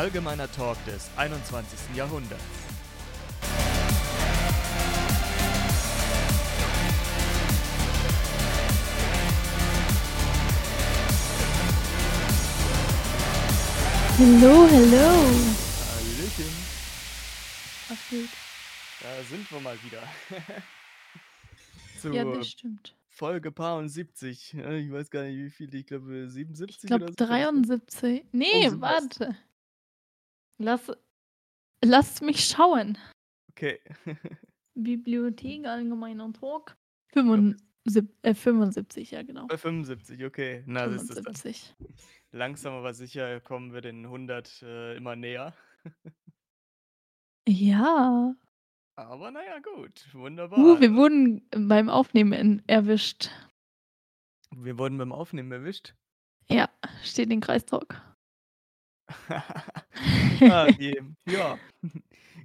Allgemeiner Talk des 21. Jahrhunderts. Hallo, hallo. Hallöchen. Was geht? Da sind wir mal wieder. Zu Ja, das stimmt. Folge Paar 70. Ja, Ich weiß gar nicht, wie viel. Ich glaube, Ich 77 glaube oder so. kann das sein? 73. Nee, Oh, warte. Lass, lass mich schauen. Okay. Bibliothek, allgemeiner Talk. glaub, 75, äh, 75, ja genau. Bei 75, okay. Na, das ist das dann. 75. Langsam aber sicher kommen wir den 100 äh, immer näher. Ja. Aber naja, gut. Uh, Wunderbar. wir wurden beim Aufnehmen erwischt. Wir wurden beim Aufnehmen erwischt. Ja, steht in Kreistalk. ah. Ja.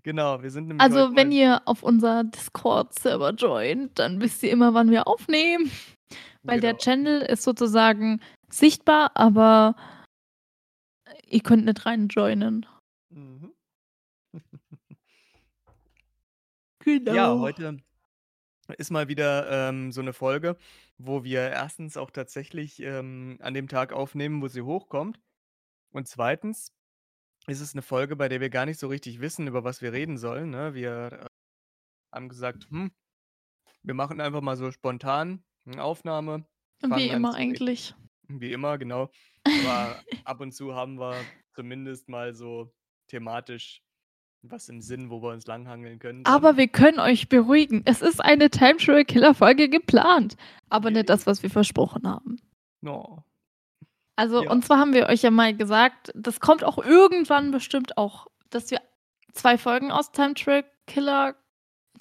Genau, wir sind nämlich Also, wenn ihr auf unser Discord-Server joint, dann wisst ihr immer, wann wir aufnehmen. Weil der Genau. Channel ist sozusagen sichtbar, aber ihr könnt nicht rein joinen. Mhm. Genau. Ja, heute ist mal wieder ähm, so eine Folge, wo wir erstens auch tatsächlich ähm, an dem Tag aufnehmen, wo sie hochkommt. Und zweitens ist es eine Folge, bei der wir gar nicht so richtig wissen, über was wir reden sollen. Ne? Wir äh, haben gesagt, hm, wir machen einfach mal so spontan eine Aufnahme, Wie immer eigentlich. Wie immer, genau. Aber ab und zu haben wir zumindest mal so thematisch was im Sinn, wo wir uns langhangeln können. Dann. Aber wir können euch beruhigen. Es ist eine Time Travel Killer Folge geplant. Aber nicht das, was wir versprochen haben. No. Also, Ja. und zwar haben wir euch ja mal gesagt, das kommt auch irgendwann bestimmt auch, dass wir zwei Folgen aus Time Travel Killer,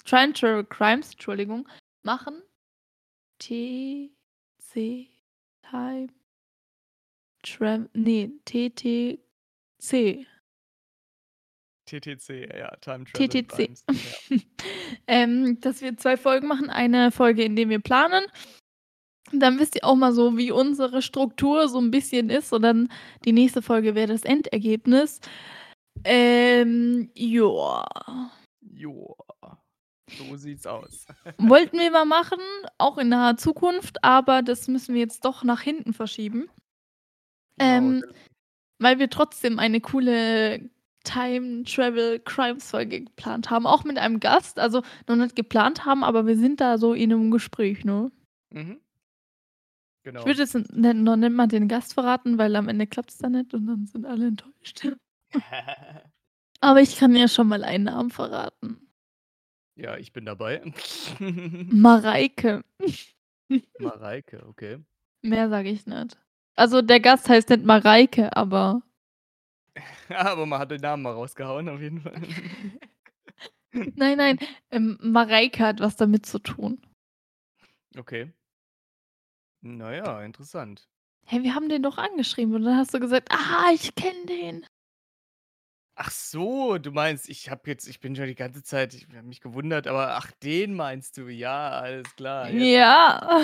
Time Travel Crimes, Entschuldigung, machen. T, C, Time, Travel, nee, T, T, C. TTC, ja, Time Travel TTC. Crimes. Ja. ähm, dass wir zwei Folgen machen. Eine Folge, in der wir planen. Dann wisst ihr auch mal so, wie unsere Struktur so ein bisschen ist. Und dann die nächste Folge wäre das Endergebnis. Ähm, ja. Joa. So sieht's aus. Wollten wir mal machen, auch in naher Zukunft, aber das müssen wir jetzt doch nach hinten verschieben. Ähm, Genau, weil wir trotzdem eine coole Time Travel Crimes Folge geplant haben. Auch mit einem Gast. Also noch nicht geplant haben, aber wir sind da so in einem Gespräch, ne? mhm. Genau. Ich würde jetzt n- noch nicht mal den Gast verraten, weil am Ende klappt es dann nicht und dann sind alle enttäuscht. Aber ich kann ja schon mal einen Namen verraten. ja, ich bin dabei. Mareike. Mareike, okay. Mehr sage ich nicht. Also der Gast heißt nicht Mareike, aber Aber man hat den Namen mal rausgehauen, auf jeden Fall. nein, nein, ähm, Mareike hat was damit zu tun. Okay. Naja, interessant. Hey, wir haben den doch angeschrieben und dann hast du gesagt, ah, ich kenne den. Ach so, du meinst, ich habe jetzt, ich bin schon die ganze Zeit, ich habe mich gewundert, aber ach, den meinst du? Ja, alles klar. Jetzt Ja.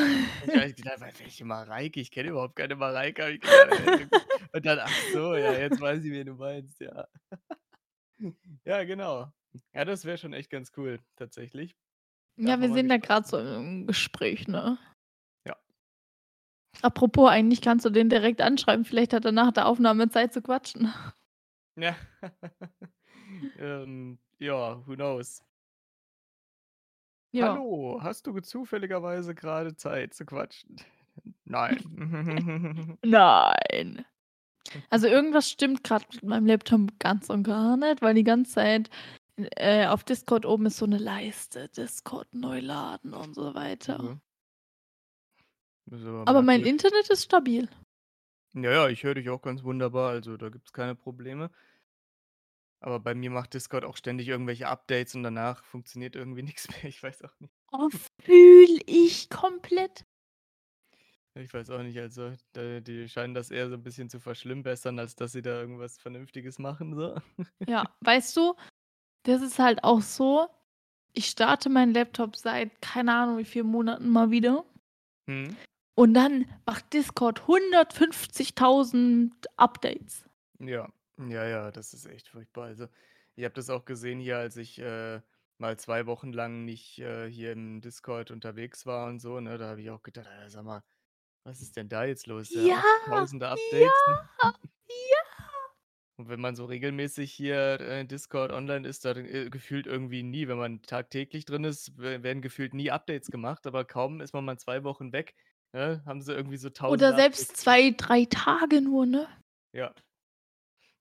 Ich habe gedacht, "Wa- welche Mareike? Ich kenne überhaupt keine Mareike. gedacht. Und dann, ach so, ja, jetzt weiß ich, wen du meinst, ja. Ja, genau. Ja, das wäre schon echt ganz cool, tatsächlich. Darf Ja, wir sind da gerade so im Gespräch, ne? Apropos, eigentlich kannst du den direkt anschreiben. Vielleicht hat er nach der Aufnahme Zeit zu quatschen. Ja. ähm, ja, who knows? Ja. Hallo, hast du zufälligerweise gerade Zeit zu quatschen? Nein. Nein. Also irgendwas stimmt gerade mit meinem Laptop ganz und gar nicht, weil die ganze Zeit äh, auf Discord oben ist so eine Leiste, Discord neu laden und so weiter. Mhm. Ist Aber mein. Internet ist stabil. Ja, ja, ich höre dich auch ganz wunderbar, also da gibt es keine Probleme. Aber bei mir macht Discord auch ständig irgendwelche Updates und danach funktioniert irgendwie nichts mehr. Ich weiß auch nicht. Oh, fühl ich komplett. Ich weiß auch nicht, also die scheinen das eher so ein bisschen zu verschlimmbessern, als dass sie da irgendwas Vernünftiges machen. So. Ja, weißt du, das ist halt auch so. Ich starte meinen Laptop seit keine Ahnung wie vielen Monaten mal wieder. Hm? Und dann macht Discord 150.000 Updates. Ja, Ja, ja, das ist echt furchtbar. Also, ich habe das auch gesehen hier, als ich, äh, mal 2 Wochen lang nicht, äh, hier im Discord unterwegs war und so, ne? Da habe ich auch gedacht: „Alter, sag mal, was ist denn da jetzt los?“ Ja, Ja, tausende ja, Updates, ne? ja. Und wenn man so regelmäßig hier, äh, in Discord online ist, dann, äh, gefühlt irgendwie nie. Wenn man tagtäglich drin ist, we werden gefühlt nie Updates gemacht, aber kaum ist man mal 2 Wochen weg, ne, haben sie irgendwie so Oder tausende selbst 2, 3 Tage nur, ne? Ja.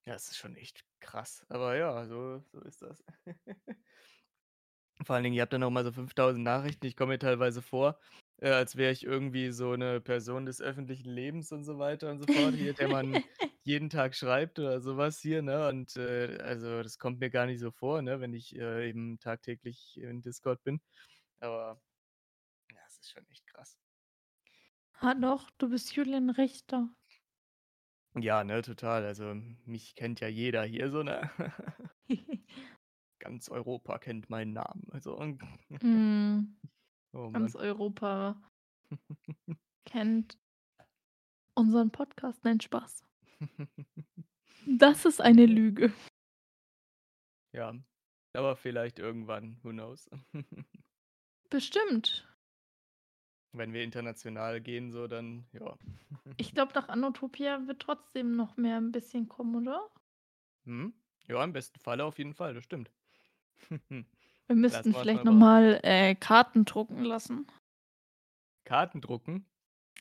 Ja, es ist schon echt krass. Aber ja, so so ist das. Vor allen Dingen, ihr habt dann noch mal so 5.000 Nachrichten. Ich komme mir teilweise vor, äh, als wäre ich irgendwie so 'ne Person des öffentlichen Lebens und so weiter und so fort hier, der man jeden Tag schreibt oder so was hier, ne? Und, äh, also, das kommt mir gar nicht so vor, ne, wenn ich, äh, eben tagtäglich in Discord bin. Aber ja, es ist schon echt krass. Ah, doch, du bist Julian Richter. Ja, ne, total. Also, mich kennt ja jeder hier so, ne? Ganz Europa kennt meinen Namen, also Mhm. Oh Ganz. Europa kennt unseren Podcast. Nein, Spaß. Das ist eine Lüge. Ja, aber vielleicht irgendwann, who knows? Bestimmt. Wenn wir international gehen so, dann ja. Ich glaube, nach Anotopia wird trotzdem noch mehr 'n bisschen kommen, oder? Mhm. Ja, im besten Falle auf jeden Fall, das stimmt. Wir müssten vielleicht mal noch überraschen. mal, äh, Karten drucken lassen. Karten drucken?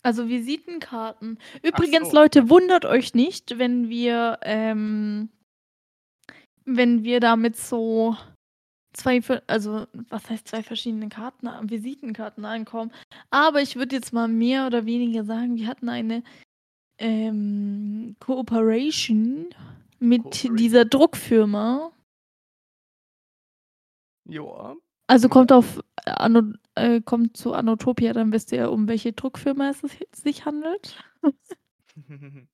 Also, Visitenkarten. Übrigens, so. Leute, wundert euch nicht, wenn wir, ähm wenn wir da mit so 2 ver also, was heißt 2 verschiedenen Karten Visitenkarten ankommen. Aber ich würde jetzt mal mehr oder weniger sagen, wir hatten eine, ähm, Cooperation mit Cooperation. dieser Druckfirma. Joa. Also, kommt auf Ano äh, kommt zu Anotopia, dann wisst ihr, um welche Druckfirma es sich sich handelt.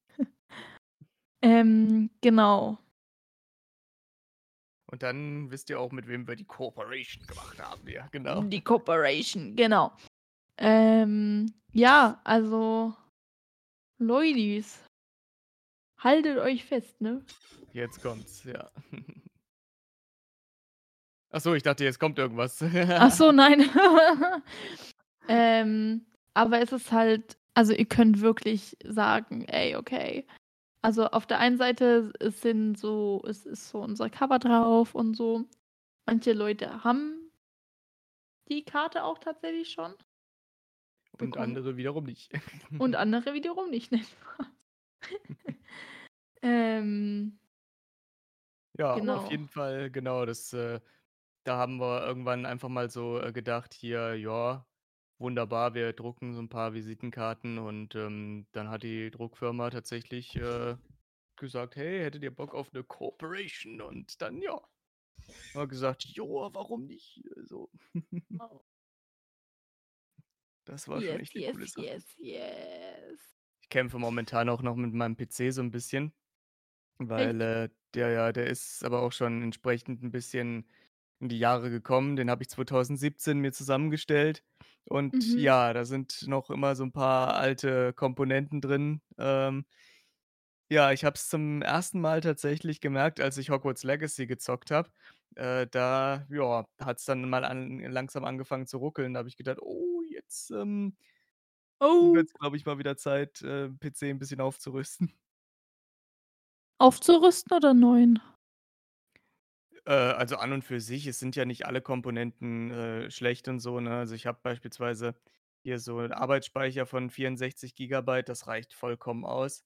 Ähm, genau. Und dann wisst ihr auch, mit wem wir die Cooperation gemacht haben, ja, genau. Die Cooperation, genau. Ähm, ja, also Leulis. Haltet euch fest, ne? Jetzt kommt's, ja. Ach so, ich dachte, jetzt kommt irgendwas. Ach so, nein. Ähm, aber es ist halt also, ihr könnt wirklich sagen: „Ey, okay.“ Also, auf der einen Seite sind so es ist so unser Cover drauf und so. Manche Leute haben die Karte auch tatsächlich schon. Und Bekommen. andere wiederum nicht. Und andere wiederum nicht, ne. Ähm Ja, aber auf Genau. jeden Fall, genau, das, äh da haben wir irgendwann einfach mal so, äh, gedacht hier: „Ja, wunderbar, wir drucken so 'n paar Visitenkarten.“ Und, ähm, dann hat die Druckfirma tatsächlich, äh, gesagt: „Hey, hättet ihr Bock auf 'ne Cooperation?“ Und dann, ja, haben gesagt: „Joa, warum nicht?“ So. Oh. Das war schon Yes, echt 'ne yes, coole Sache. yes, yes. Ich kämpfe momentan auch noch mit meinem PC so 'n bisschen, weil, Echt? äh, der ja der ist aber auch schon entsprechend 'n bisschen in die Jahre gekommen. Den habe ich 2017 mir zusammengestellt. Und Mhm. ja, da sind noch immer so 'n paar alte Komponenten drin. Ähm ja, ich habe es zum 1. Mal tatsächlich gemerkt, als ich Hogwarts Legacy gezockt habe. Äh, da, ja, hat's dann mal an langsam angefangen zu ruckeln. Da habe ich gedacht: „Oh, jetzt, ähm, Oh. wird's, glaube ich, mal wieder Zeit, äh, PC 'n bisschen aufzurüsten.“ Aufzurüsten oder neuen? Äh, also, an und für sich, es sind ja nicht alle Komponenten, äh, schlecht und so, ne? Also, ich habe beispielsweise hier so 'n Arbeitsspeicher von 64 Gigabyte, das reicht vollkommen aus.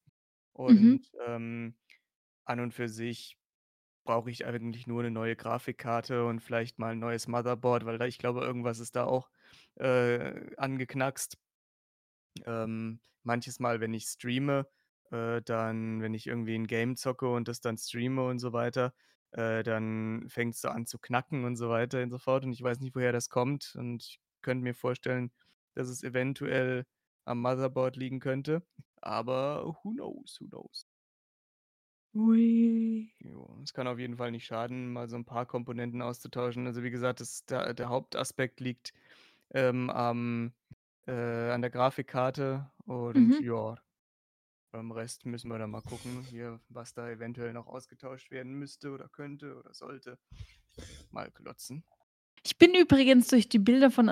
Mhm. Und, ähm, an und für sich brauche ich eigentlich nur 'ne neue Grafikkarte und vielleicht mal 'n neues Motherboard, weil da ich glaube, irgendwas ist da auch, äh, angeknackst. Ähm, manches Mal, wenn ich streame, äh, dann wenn ich irgendwie 'n Game zocke und das dann streame und so weiter, äh, dann fängt's so an zu knacken und so weiter und so fort. Und ich weiß nicht, woher das kommt. Und ich könnte mir vorstellen, dass es eventuell am Motherboard liegen könnte. Aber who knows, who knows? Ui. Jo, es kann auf jeden Fall nicht schaden, mal so 'n paar Komponenten auszutauschen. Also, wie gesagt, das der der Hauptaspekt liegt, ähm, am äh, an der Grafikkarte und Mhm. ja. Beim Rest müssen wir dann mal gucken hier, was da eventuell noch ausgetauscht werden müsste oder könnte oder sollte. Mal glotzen. Ich bin übrigens durch die Bilder von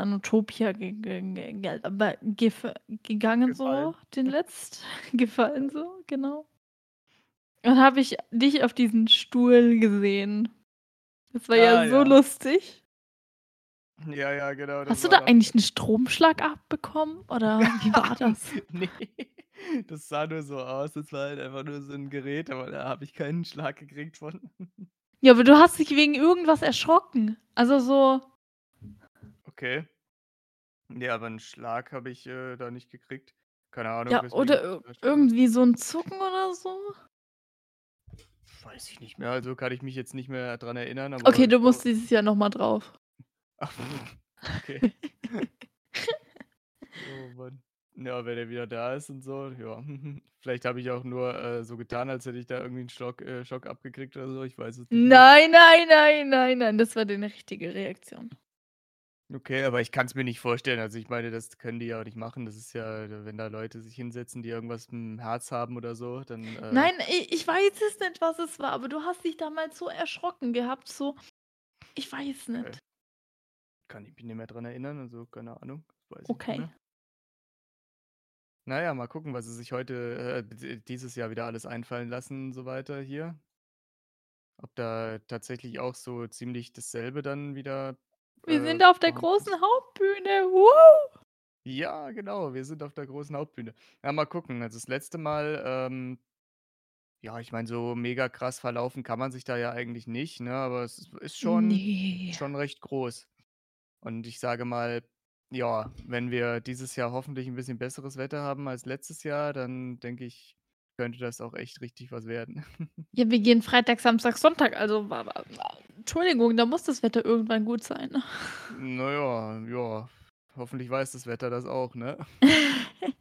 gef gegangen so, den letzt gefallen so, genau. Dann habe ich dich auf diesen Stuhl gesehen. Das war Ah, ja so ja. lustig. Ja, ja, genau, Hast du da eigentlich 'n Stromschlag abbekommen oder wie war das? Ne, das sah nur so aus. Das war halt einfach nur so 'n Gerät, aber da habe ich keinen Schlag gekriegt von. Ja, aber du hast dich wegen irgendwas erschrocken. Also so Okay. Ne, aber 'n Schlag habe ich, äh, da nicht gekriegt. Keine Ahnung, Ja, oder ir irgendwie so 'n Zucken oder so? Weiß ich nicht mehr. Also, kann ich mich jetzt nicht mehr dran erinnern, Okay, du musst dieses Jahr noch mal drauf. Ach, okay. Oh Mann. Ja, wenn er wieder da ist und so, ja. Vielleicht habe ich auch nur, äh, so getan, als hätte ich da irgendwie 'n Schlock äh, Schock abgekriegt oder so. Ich weiß es nicht. Nein, nein, nein, nein, nein, das war deine richtige Reaktion. Okay, aber ich kann's mir nicht vorstellen. Also, ich meine, das können die ja auch nicht machen. Das ist ja wenn da Leute sich hinsetzen, die irgendwas im Herz haben oder so, dann, äh Nein, i ich weiß es nicht, was es war, aber du hast dich damals so erschrocken gehabt, so ich weiß Okay. Kann ich mich nicht mehr dran erinnern, also, keine Ahnung, Okay. mehr. Na ja, mal gucken, was sie sich heute, äh, d dieses Jahr wieder alles einfallen lassen, so weiter hier. Ob da tatsächlich auch so ziemlich dasselbe dann wieder, Wir äh, sind auf der großen. Hauptbühne. Woo. Ja, genau, wir sind auf der großen Hauptbühne. Ja, mal gucken. Also, das letzte Mal, ähm ja, ich meine, so mega krass verlaufen kann man sich da ja eigentlich nicht, ne, aber es ist schon Ne. schon recht groß. Und ich sage mal, ja, wenn wir dieses Jahr hoffentlich 'n bisschen besseres Wetter haben als letztes Jahr, dann denke ich, könnte das auch echt richtig was werden. Ja, wir gehen Freitag, Samstag, Sonntag, also Entschuldigung, da muss das Wetter irgendwann gut sein. Na ja, ja. Hoffentlich weiß das Wetter das auch, ne?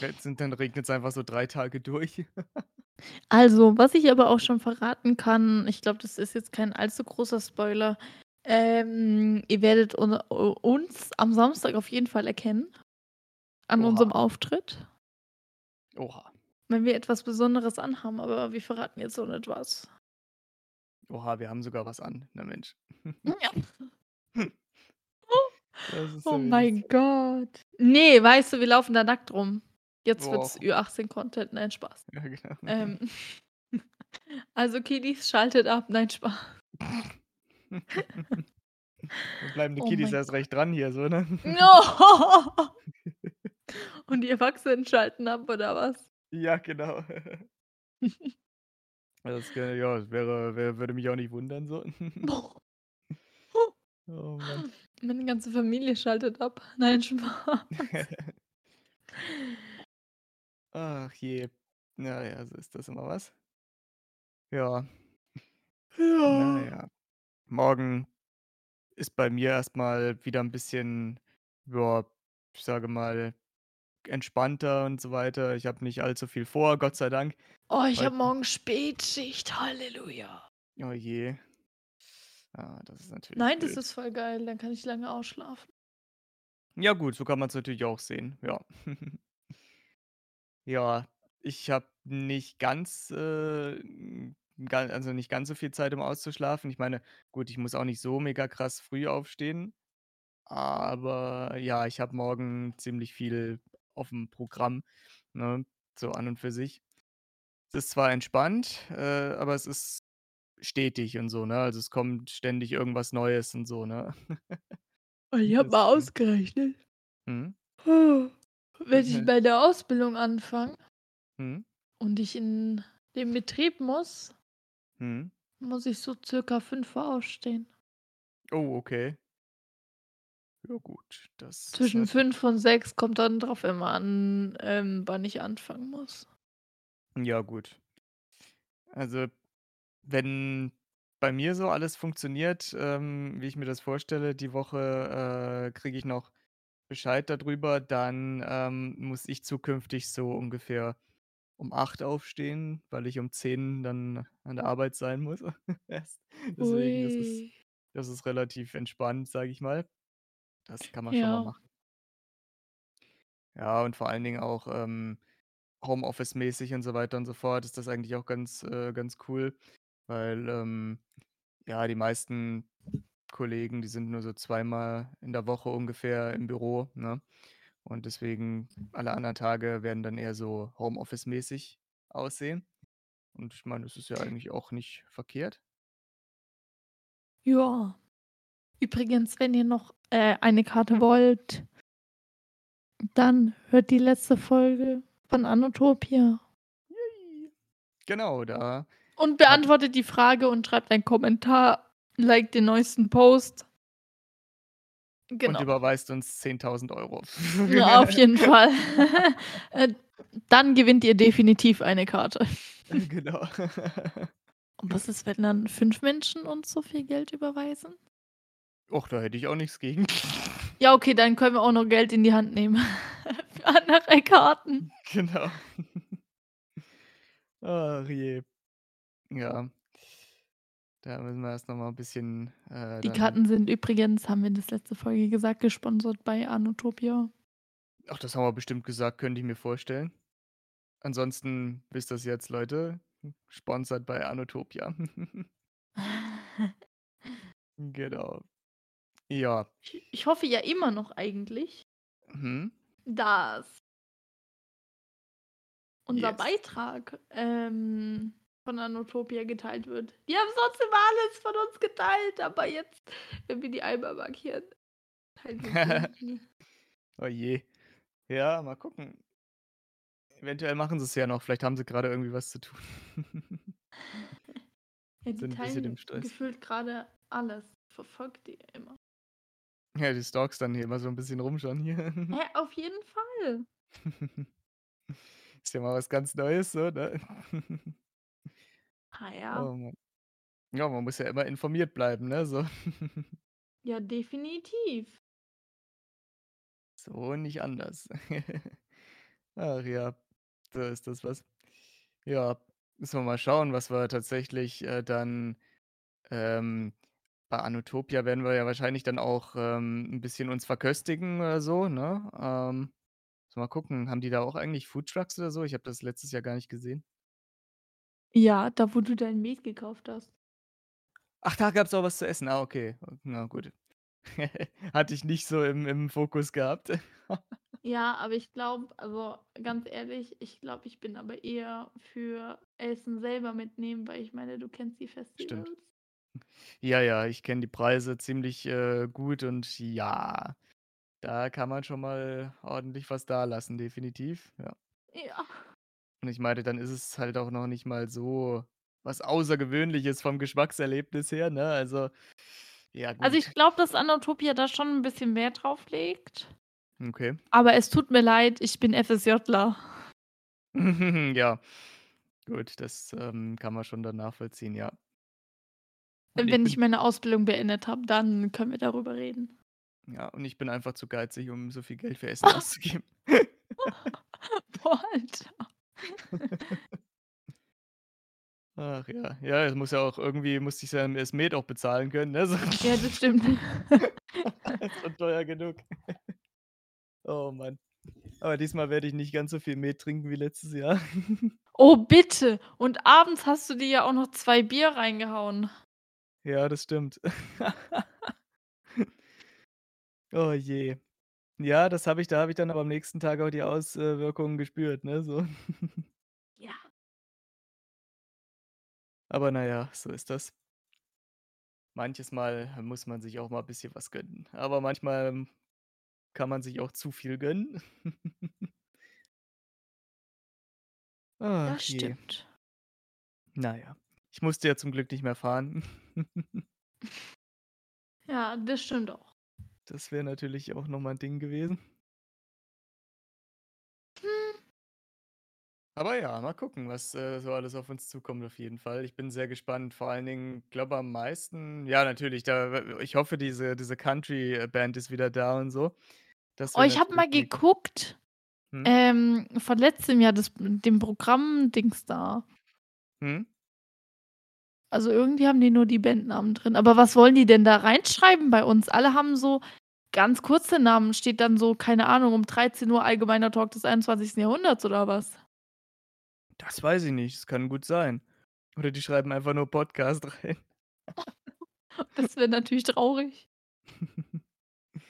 Jetzt sind dann regnet's einfach so 3 Tage durch. Also, was ich aber auch schon verraten kann, ich glaube, das ist jetzt kein allzu großer Spoiler. Ähm, ihr werdet un uns am Samstag auf jeden Fall erkennen an unserem Oha. Auftritt. Oha. Wenn wir etwas Besonderes anhaben, aber wir verraten jetzt noch nicht was. Oha, wir haben sogar was an. Na Mensch. Ja. Oh mein Gott. Ne, weißt du, wir laufen da nackt rum. Jetzt wird's Och. Ü18 Content. Nein, Spaß. Ja, genau. Ähm, also, Kiddies, schaltet ab. Nein, Spaß. Dann bleiben die Oh Kiddies erst recht dran hier so, ne? Und die Erwachsenen schalten ab oder was? Ja, genau. Das ja, das wäre wär würde mich auch nicht wundern so. Oh Mann. Meine ganze Familie schaltet ab. Nein, Spaß. Ach je. Na ja, so ist das immer, was? Ja. Ja. ja. Morgen ist bei mir erst mal wieder 'n bisschen, ja, ich sage mal, entspannter und so weiter. Ich habe nicht allzu viel vor, Gott sei Dank. Oh, ich habe morgen Spätschicht. Halleluja. Oh je. Ah, das ist natürlich Nein, das blöd. ist voll geil, dann kann ich lange ausschlafen. Ja gut, so kann man's natürlich auch sehen, ja. Ja, ich habe nicht ganz, äh, also, nicht ganz so viel Zeit, um auszuschlafen. Ich meine, gut, ich muss auch nicht so mega krass früh aufstehen, aber ja, ich habe morgen ziemlich viel auf'm Programm, ne, so an und für sich. Es ist zwar entspannt, äh, aber es ist stetig und so, ne? Also, es kommt ständig irgendwas Neues und so, ne? Oh, ich habe mal ausgerechnet. Mhm. Wenn ich meine Ausbildung anfange Mhm. und ich in den Betrieb muss Mhm. muss ich so circa 5:00 aufstehen. Oh, okay. Ja gut, das Zwischen natürlich 5 und 6 kommt dann drauf immer an, ähm, wann ich anfangen muss. Ja, gut. Also, wenn bei mir so alles funktioniert, ähm, wie ich mir das vorstelle, die Woche, äh, kriege ich noch Bescheid da drüber, dann, ähm, muss ich zukünftig so ungefähr um 8 aufstehen, weil ich um 10 dann an der Arbeit sein muss. Deswegen, das ist das ist relativ entspannt, sage ich mal. Das kann man schon mal Ja. machen. Ja, und vor allen Dingen auch, ähm Homeoffice-mäßig und so weiter und so fort ist das eigentlich auch ganz äh, ganz cool, weil, ähm, ja, die meisten Kollegen, die sind nur so zweimal in der Woche ungefähr im Büro, ne? Und deswegen alle anderen Tage werden dann eher so Homeoffice-mäßig aussehen. Und ich meine, das ist ja eigentlich auch nicht verkehrt. Ja. Übrigens, wenn ihr noch, äh, eine Karte wollt dann hört die letzte Folge von Anotopia. Genau, da Und beantwortet die Frage und schreibt einen Kommentar, liked den neuesten Post. Und Genau. überweist uns 10.000 €. Ja, auf jeden Fall. Äh, dann gewinnt ihr definitiv eine Karte. Genau. Und was ist, wenn dann 5 Menschen uns so viel Geld überweisen? Och, da hätte ich auch nix gegen. Ja, okay, dann können wir auch noch Geld in die Hand nehmen für andere Karten. Genau. Ach je. Ja. Da müssen wir erst noch mal 'n bisschen, äh, Die Karten sind übrigens, haben wir das letzte Folge gesagt, gesponsert bei Anotopia. Ach, das haben wir bestimmt gesagt, könnte ich mir vorstellen. Ansonsten wisst ihr's jetzt, Leute, sponsored bei Anotopia. Genau. Ja. Ich ich hoffe ja immer noch eigentlich Mhm. dass unser Yes. Beitrag, ähm, von Anotopia geteilt wird. Die haben sonst immer alles von uns geteilt, aber jetzt, wenn wir die einmal markieren, teilen sie es nicht mehr. Oh je. Ja, mal gucken. Eventuell machen sie's ja noch. Vielleicht haben sie grade irgendwie was zu tun. Ja, die Sind 'n bisschen teilen im Stress. gefühlt grade alles. Verfolgt die immer. Ja, du stalkst dann hier immer so 'n bisschen rum schon hier. Hä, auf jeden Fall. Ist ja mal was ganz Neues so, ne? Ah ja. Mann. Ja, man muss ja immer informiert bleiben, ne, so. Ja, definitiv. So nicht anders. Ach ja, so ist das was. Ja, müssen wir mal schauen, was wir tatsächlich, äh, dann ähm, bei Anotopia werden wir ja wahrscheinlich dann auch, ähm, 'n bisschen uns verköstigen oder so, ne? Ähm, müssen wir mal gucken. Haben die da auch eigentlich Foodtrucks oder so? Ich habe das letztes Jahr gar nicht gesehen. Ja, da wo du dein Met gekauft hast. Ach, da gab's auch was zu essen. Ah, okay. Na gut. Hatte ich nicht so im im Fokus gehabt. Ja, aber ich glaube also, ganz ehrlich, ich glaube, ich bin aber eher für Essen selber mitnehmen, weil ich meine, du kennst die Stimmt. Festivals. Ja, ja, ich kenne die Preise ziemlich, äh, gut und ja, da kann man schon mal ordentlich was dalassen, definitiv, ja. Ja. Und ich meine, dann ist es halt auch noch nicht mal so was Außergewöhnliches vom Geschmackserlebnis her, ne? Also, ja Also, gut. ich glaube, dass Anotopia da schon 'n bisschen Wert drauf legt. Okay. Aber es tut mir leid, ich bin FSJler. Ja. Gut, das, ähm, kann man schon dann nachvollziehen, ja. Und ich wenn ich bin meine Ausbildung beendet habe, dann können wir darüber reden. Ja, und ich bin einfach zu geizig, um so viel Geld für Essen auszugeben. Boah, Alter. Ach ja. Ja, es muss ja auch irgendwie musste ich's ja das Met auch bezahlen können, ne, so. Ja, das stimmt. Ist schon teuer genug. Oh Mann. Aber diesmal werde ich nicht ganz so viel Met trinken wie letztes Jahr. Oh, bitte. Und abends hast du dir ja auch noch 2 Bier reingehauen. Ja, das stimmt. Oh je. Ja, das habe ich da habe ich dann aber am nächsten Tag auch die Aus äh, Wirkungen gespürt, ne, so. Ja. Aber na ja, so ist das. Manches Mal muss man sich auch mal bisschen was gönnen. Aber manchmal kann man sich auch zu viel gönnen. Ach Das je. stimmt. Na ja. Ich musste ja zum Glück nicht mehr fahren. Ja, das stimmt auch. Das wäre natürlich auch noch mal 'n Ding gewesen. Hm. Aber ja, mal gucken, was, äh, so alles auf uns zukommt auf jeden Fall. Ich bin sehr gespannt. Vor allen Dingen, glaube am meisten ja, natürlich, da ich hoffe, diese diese Country, äh, Band ist wieder da und so. Das Oh, ich habe mal geguckt, Mhm. ähm, von letztem Jahr das dem Programm-Dings da. Mhm. Also, irgendwie haben die nur die Bandnamen drin. Aber was wollen die denn da reinschreiben bei uns? Alle haben so ganz kurze Namen. Steht dann so, keine Ahnung, um 13:00 allgemeiner Talk des 21. Jahrhunderts oder was? Das weiß ich nicht, das kann gut sein. Oder die schreiben einfach nur Podcast rein. Das wäre natürlich traurig.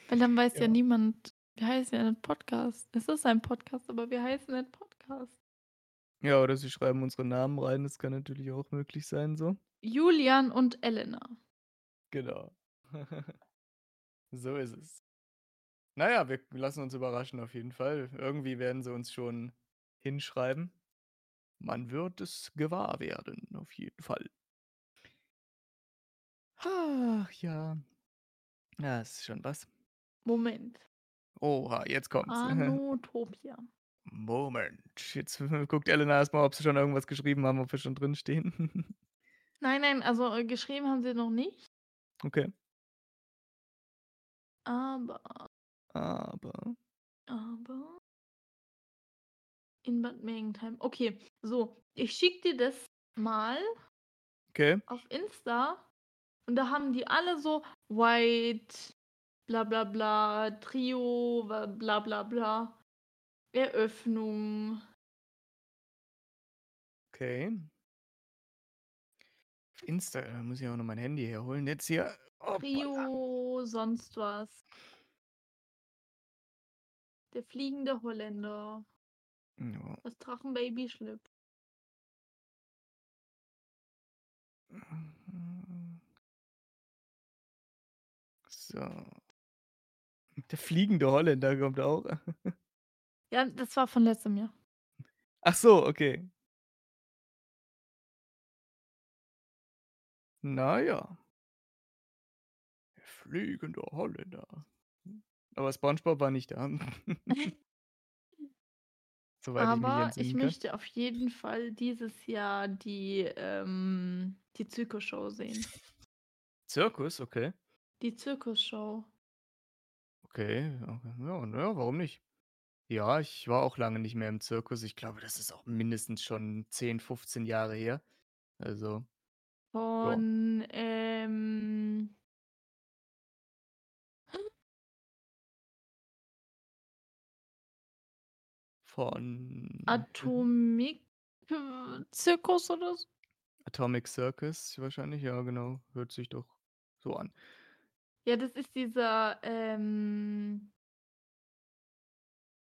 Weil dann weiß ja Ja. niemand wir heißen ja nicht Podcast. Es ist ein Podcast, aber wir heißen nicht Podcast. Ja, oder sie schreiben unsere Namen rein, das kann natürlich auch möglich sein so. Julian und Elena. Genau. So ist es. Na ja, wir lassen uns überraschen auf jeden Fall. Irgendwie werden sie uns schon hinschreiben. Man wird es gewahr werden, auf jeden Fall. Ach ja. Ja, ist schon was. Moment. Oha, jetzt kommt's. Anotopia. Moment. Jetzt guckt Elena erst mal, ob sie schon irgendwas geschrieben haben, ob wir schon drinstehen. Nein, nein, also, äh, geschrieben haben sie noch nicht. Okay. Aber Aber aber in Bad Mergentheim. Okay, so, ich schicke dir das mal Okay. auf Insta und da haben die alle so White, bla bla bla, Trio, wa bla bla bla, Eröffnung. Okay. Auf Insta da muss ich auch noch mein Handy herholen. Jetzt hier. Hoppala. Trio, sonst was. Der fliegende Holländer. Ja. Das Drachenbaby schlüpft. So. Der fliegende Holländer kommt auch. Ja, das war von letztem Jahr. Ach so, okay. Na ja. Der fliegende Holländer. Hm. Aber SpongeBob war nicht da. Soweit ich Aber ich kann. möchte auf jeden Fall dieses Jahr die, ähm die Zirkusshow sehen. Zirkus, okay. Die Zirkusshow. Okay. Ja, na ja, warum nicht? Ja, ich war auch lange nicht mehr im Zirkus. Ich glaube, das ist auch mindestens schon 10, 15 Jahre her. Also ja. Von, ähm Von Atomic Zirkus oder so? Atomic Circus wahrscheinlich, ja genau. Hört sich doch so an. Ja, das ist dieser, ähm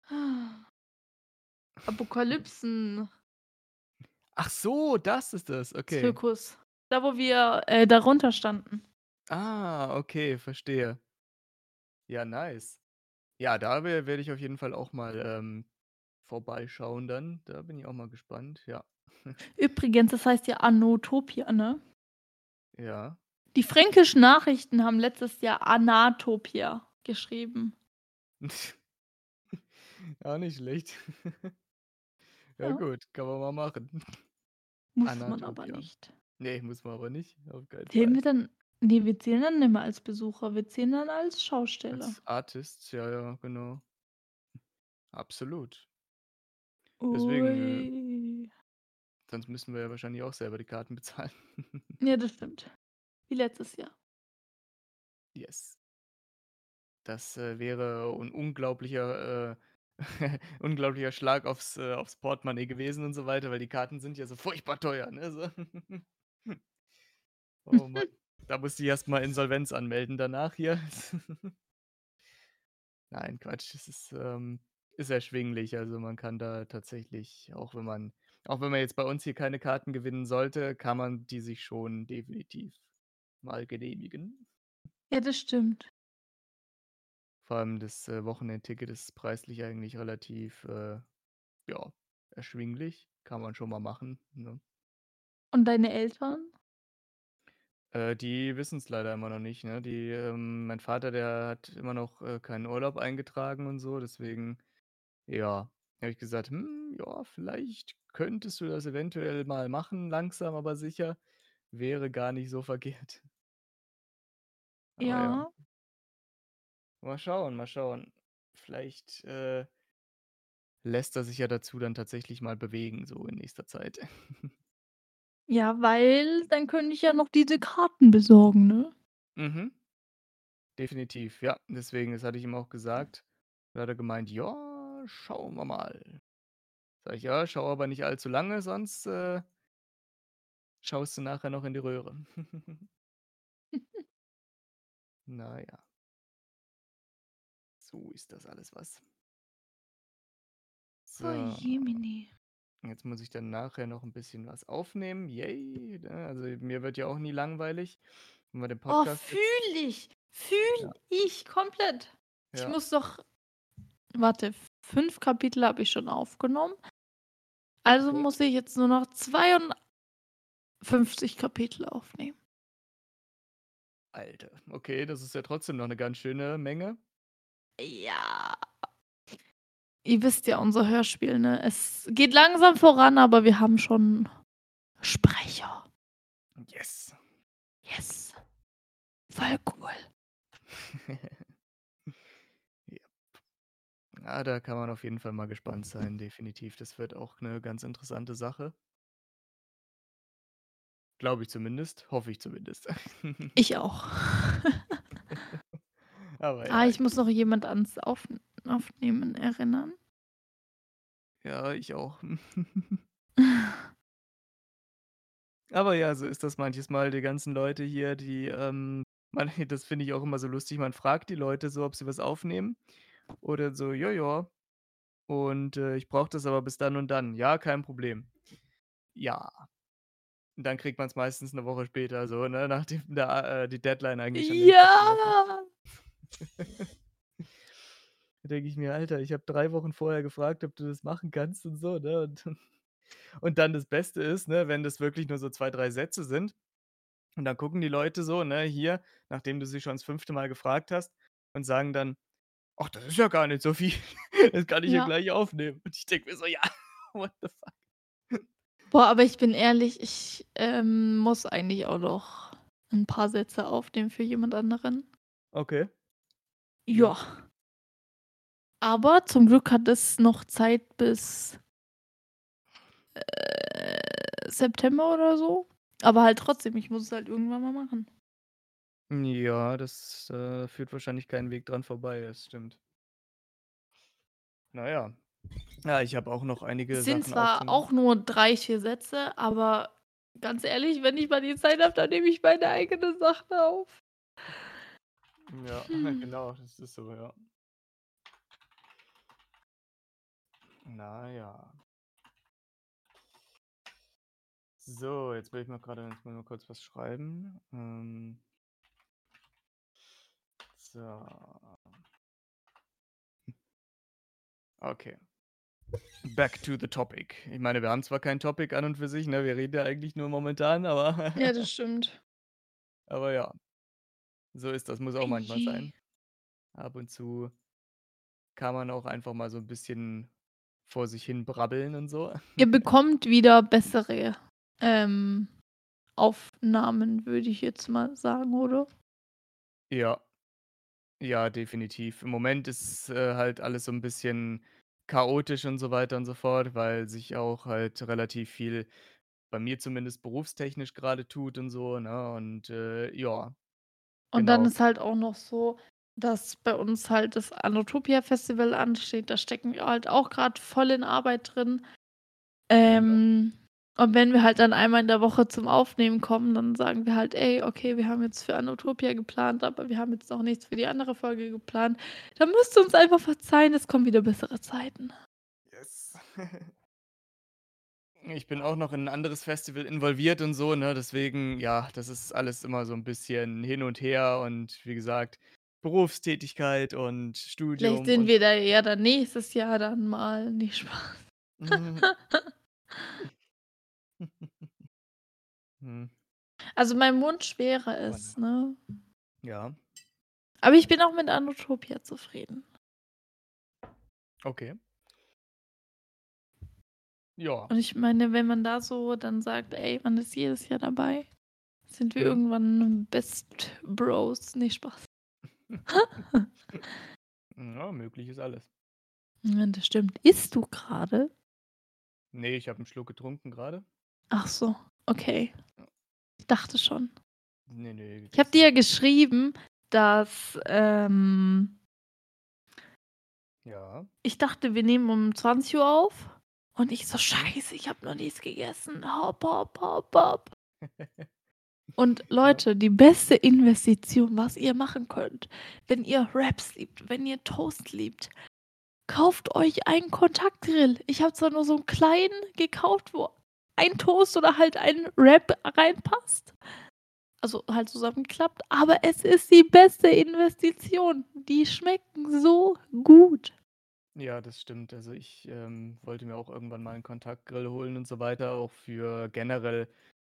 Apokalypsen Ach so, das ist das, okay. Zirkus. Da, wo wir, äh, darunter standen. Ah, okay, verstehe. Ja, nice. Ja, da wer werde ich auf jeden Fall auch mal, ähm, vorbeischauen dann. Da bin ich auch mal gespannt, ja. Übrigens, das heißt ja Anotopia, ne? Ja. Die fränkischen Nachrichten haben letztes Jahr Anatopia geschrieben. Auch nicht schlecht. Ja Ja. gut, kann man mal machen. Muss man aber Anatopia. nicht. Ne, muss man aber nicht, auf keinen Zählen Fall. wir dann ne, wir zählen dann nicht mehr als Besucher, wir zählen dann als Schausteller. Als Artists, ja, ja, genau. Absolut. Deswegen, äh Ui. sonst müssten wir ja wahrscheinlich auch selber die Karten bezahlen. Ja, das stimmt. Wie letztes Jahr. Yes. Das, äh, wäre 'n unglaublicher, äh unglaublicher Schlag aufs äh, aufs Portemonnaie gewesen und so weiter, weil die Karten sind ja so furchtbar teuer, ne, so. Oh Mann. Da musste ich erst mal Insolvenz anmelden danach hier. Nein, Quatsch. Das ist, ähm ist erschwinglich. Also, man kann da tatsächlich, auch wenn man auch wenn man jetzt bei uns hier keine Karten gewinnen sollte, kann man die sich schon definitiv mal genehmigen. Ja, das stimmt. Vor allem das, äh, Wochenendticket ist preislich eigentlich relativ, äh, ja, erschwinglich. Kann man schon mal machen, ne? Und deine Eltern? Äh, die wissen's leider immer noch nicht, ne? Die, ähm mein Vater, der hat immer noch, äh, keinen Urlaub eingetragen und so, deswegen, ja, habe ich gesagt: „Hm, ja, vielleicht könntest du das eventuell mal machen, langsam aber sicher. Wäre gar nicht so verkehrt.“ Aber ja. Ja. Mal schauen, mal schauen. Vielleicht, äh lässt er sich ja dazu dann tatsächlich mal bewegen, so in nächster Zeit. Ja, weil dann könnte ich ja noch diese Karten besorgen, ne? Mhm. Definitiv, ja. Deswegen, das hatte ich ihm auch gesagt. Da hat er gemeint: „Ja, schauen wir mal.“ Sage ich: „Ja, schau aber nicht allzu lange, sonst, äh“ „schaust du nachher noch in die Röhre.“ Na ja. So ist das alles was. Oh, So. Jetzt muss ich dann nachher noch 'n bisschen was aufnehmen. Yay, ne? Also, mir wird ja auch nie langweilig, wenn wir den Oh, Podcast jetzt fühle ich. Ja. Fühle ich komplett. Ich Ja. muss doch warte, 5 Kapitel habe ich schon aufgenommen. Also Okay. muss ich jetzt nur noch 52 Kapitel aufnehmen. Alter, okay, das ist ja trotzdem noch 'ne ganz schöne Menge. Ja. Ihr wisst ja unser Hörspiel, ne? Es geht langsam voran, aber wir haben schon Sprecher. Yes. Yes. Voll cool. Ja. Ja, da kann man auf jeden Fall mal gespannt sein, definitiv. Das wird auch 'ne ganz interessante Sache. Glaube ich zumindest, hoffe ich zumindest. Ich auch. Aber Ah, ja, ich ich muss noch jemand ans Aufn Aufnehmen erinnern. Ja, ich auch. Aber ja, so ist das manches Mal, die ganzen Leute hier, die, ähm man das finde ich auch immer so lustig, man fragt die Leute so, ob sie was aufnehmen oder so: „Ja, ja, und, äh, ich brauche das aber bis dann und dann.“ „Ja, kein Problem.“ „Ja.“ Und dann kriegt man's meistens 'ne Woche später so, ne, nachdem da, äh, die Deadline eigentlich. Ja. Da denke ich mir: „Alter, ich habe 3 Wochen vorher gefragt, ob du das machen kannst und so“, ne? Und und dann das Beste ist, ne, wenn das wirklich nur so 2, 3 Sätze sind und dann gucken die Leute so, ne, hier, nachdem du sie schon das 5. Mal gefragt hast und sagen dann: „Ach, das ist ja gar nicht so viel. Das kann ich ja Ja. gleich aufnehmen.“ Und ich denke mir so: „Ja, what the fuck?“ Boah, aber ich bin ehrlich, ich, ähm, muss eigentlich auch noch 'n paar Sätze aufnehmen für jemand anderen. Okay. Ja. Aber zum Glück hat es noch Zeit bis äh, September oder so. Aber halt trotzdem, ich muss es halt irgendwann mal machen. Ja, das, äh, führt wahrscheinlich keinen Weg dran vorbei, das stimmt. Na ja. Ja, ich habe auch noch einige Es sind Sachen zwar auch nur 3, 4 Sätze, aber ganz ehrlich, wenn ich mal die Zeit habe, dann nehme ich meine eigenen Sachen auf. Ja, Hm. genau, das ist so, ja. Na ja. So, jetzt will ich mal grade jetzt mal kurz was schreiben. Ähm So. Okay. Back to the topic. Ich meine, wir haben zwar kein Topic an und für sich, ne? Wir reden ja eigentlich nur momentan, aber Ja, das stimmt. aber ja. So ist das, muss auch manchmal sein. Ab und zu kann man auch einfach mal so 'n bisschen vor sich hin brabbeln und so. Ihr bekommt wieder bessere, ähm, Aufnahmen, würde ich jetzt mal sagen, oder? Ja. Ja, definitiv. Im Moment ist, äh, halt alles so 'n bisschen chaotisch und so weiter und so fort, weil sich auch halt relativ viel bei mir zumindest berufstechnisch grade tut und so, ne? Und, äh, ja, Und dann genau. ist halt auch noch so, dass bei uns halt das Anotopia Festival ansteht. Da stecken wir halt auch grad voll in Arbeit drin. Ähm, und wenn wir halt dann einmal in der Woche zum Aufnehmen kommen, dann sagen wir halt: „Ey, okay, wir haben jetzt für Anotopia geplant, aber wir haben jetzt noch nichts für die andere Folge geplant.“ Da müsst ihr uns einfach verzeihen, es kommen wieder bessere Zeiten. Yes. Ich bin auch noch in 'n anderes Festival involviert und so, ne? Deswegen, ja, das ist alles immer so 'n bisschen hin und her und wie gesagt, Berufstätigkeit und Vielleicht Studium sind und wir da ja dann nächstes Jahr dann mal. Ne, Spaß. Mhm. Also, mein Wunsch wäre es, ne? Ja. Aber ich bin auch mit Anotopia zufrieden. Okay. Ja. Und ich meine, wenn man da so dann sagt: „Ey, man ist jedes Jahr dabei“, sind wir Mhm. irgendwann Best Bros. Ne, Spaß. Ja, möglich ist alles. Ja, das stimmt. Isst du grade? Ne, ich habe 'n Schluck getrunken grade. Ach so, okay. Ich dachte schon. Ne, ne, Ich habe dir ja geschrieben, dass, ähm Ja. ich dachte, wir nehmen um 20:00 auf Und ich so: „Scheiße, ich habe noch nichts gegessen. Hopp, hopp, hopp, hopp.“ Und. Leute, die beste Investition, was ihr machen könnt, wenn ihr Wraps liebt, wenn ihr Toast liebt, kauft euch einen Kontaktgrill. Ich habe zwar nur so 'n kleinen gekauft, wo ein Toast oder halt ein Wrap reinpasst. Also, halt zusammengeklappt, aber es ist die beste Investition. Die schmecken so gut. Ja, das stimmt. Also, ich, ähm, wollte mir auch irgendwann mal 'n Kontaktgrill holen und so weiter, auch für generell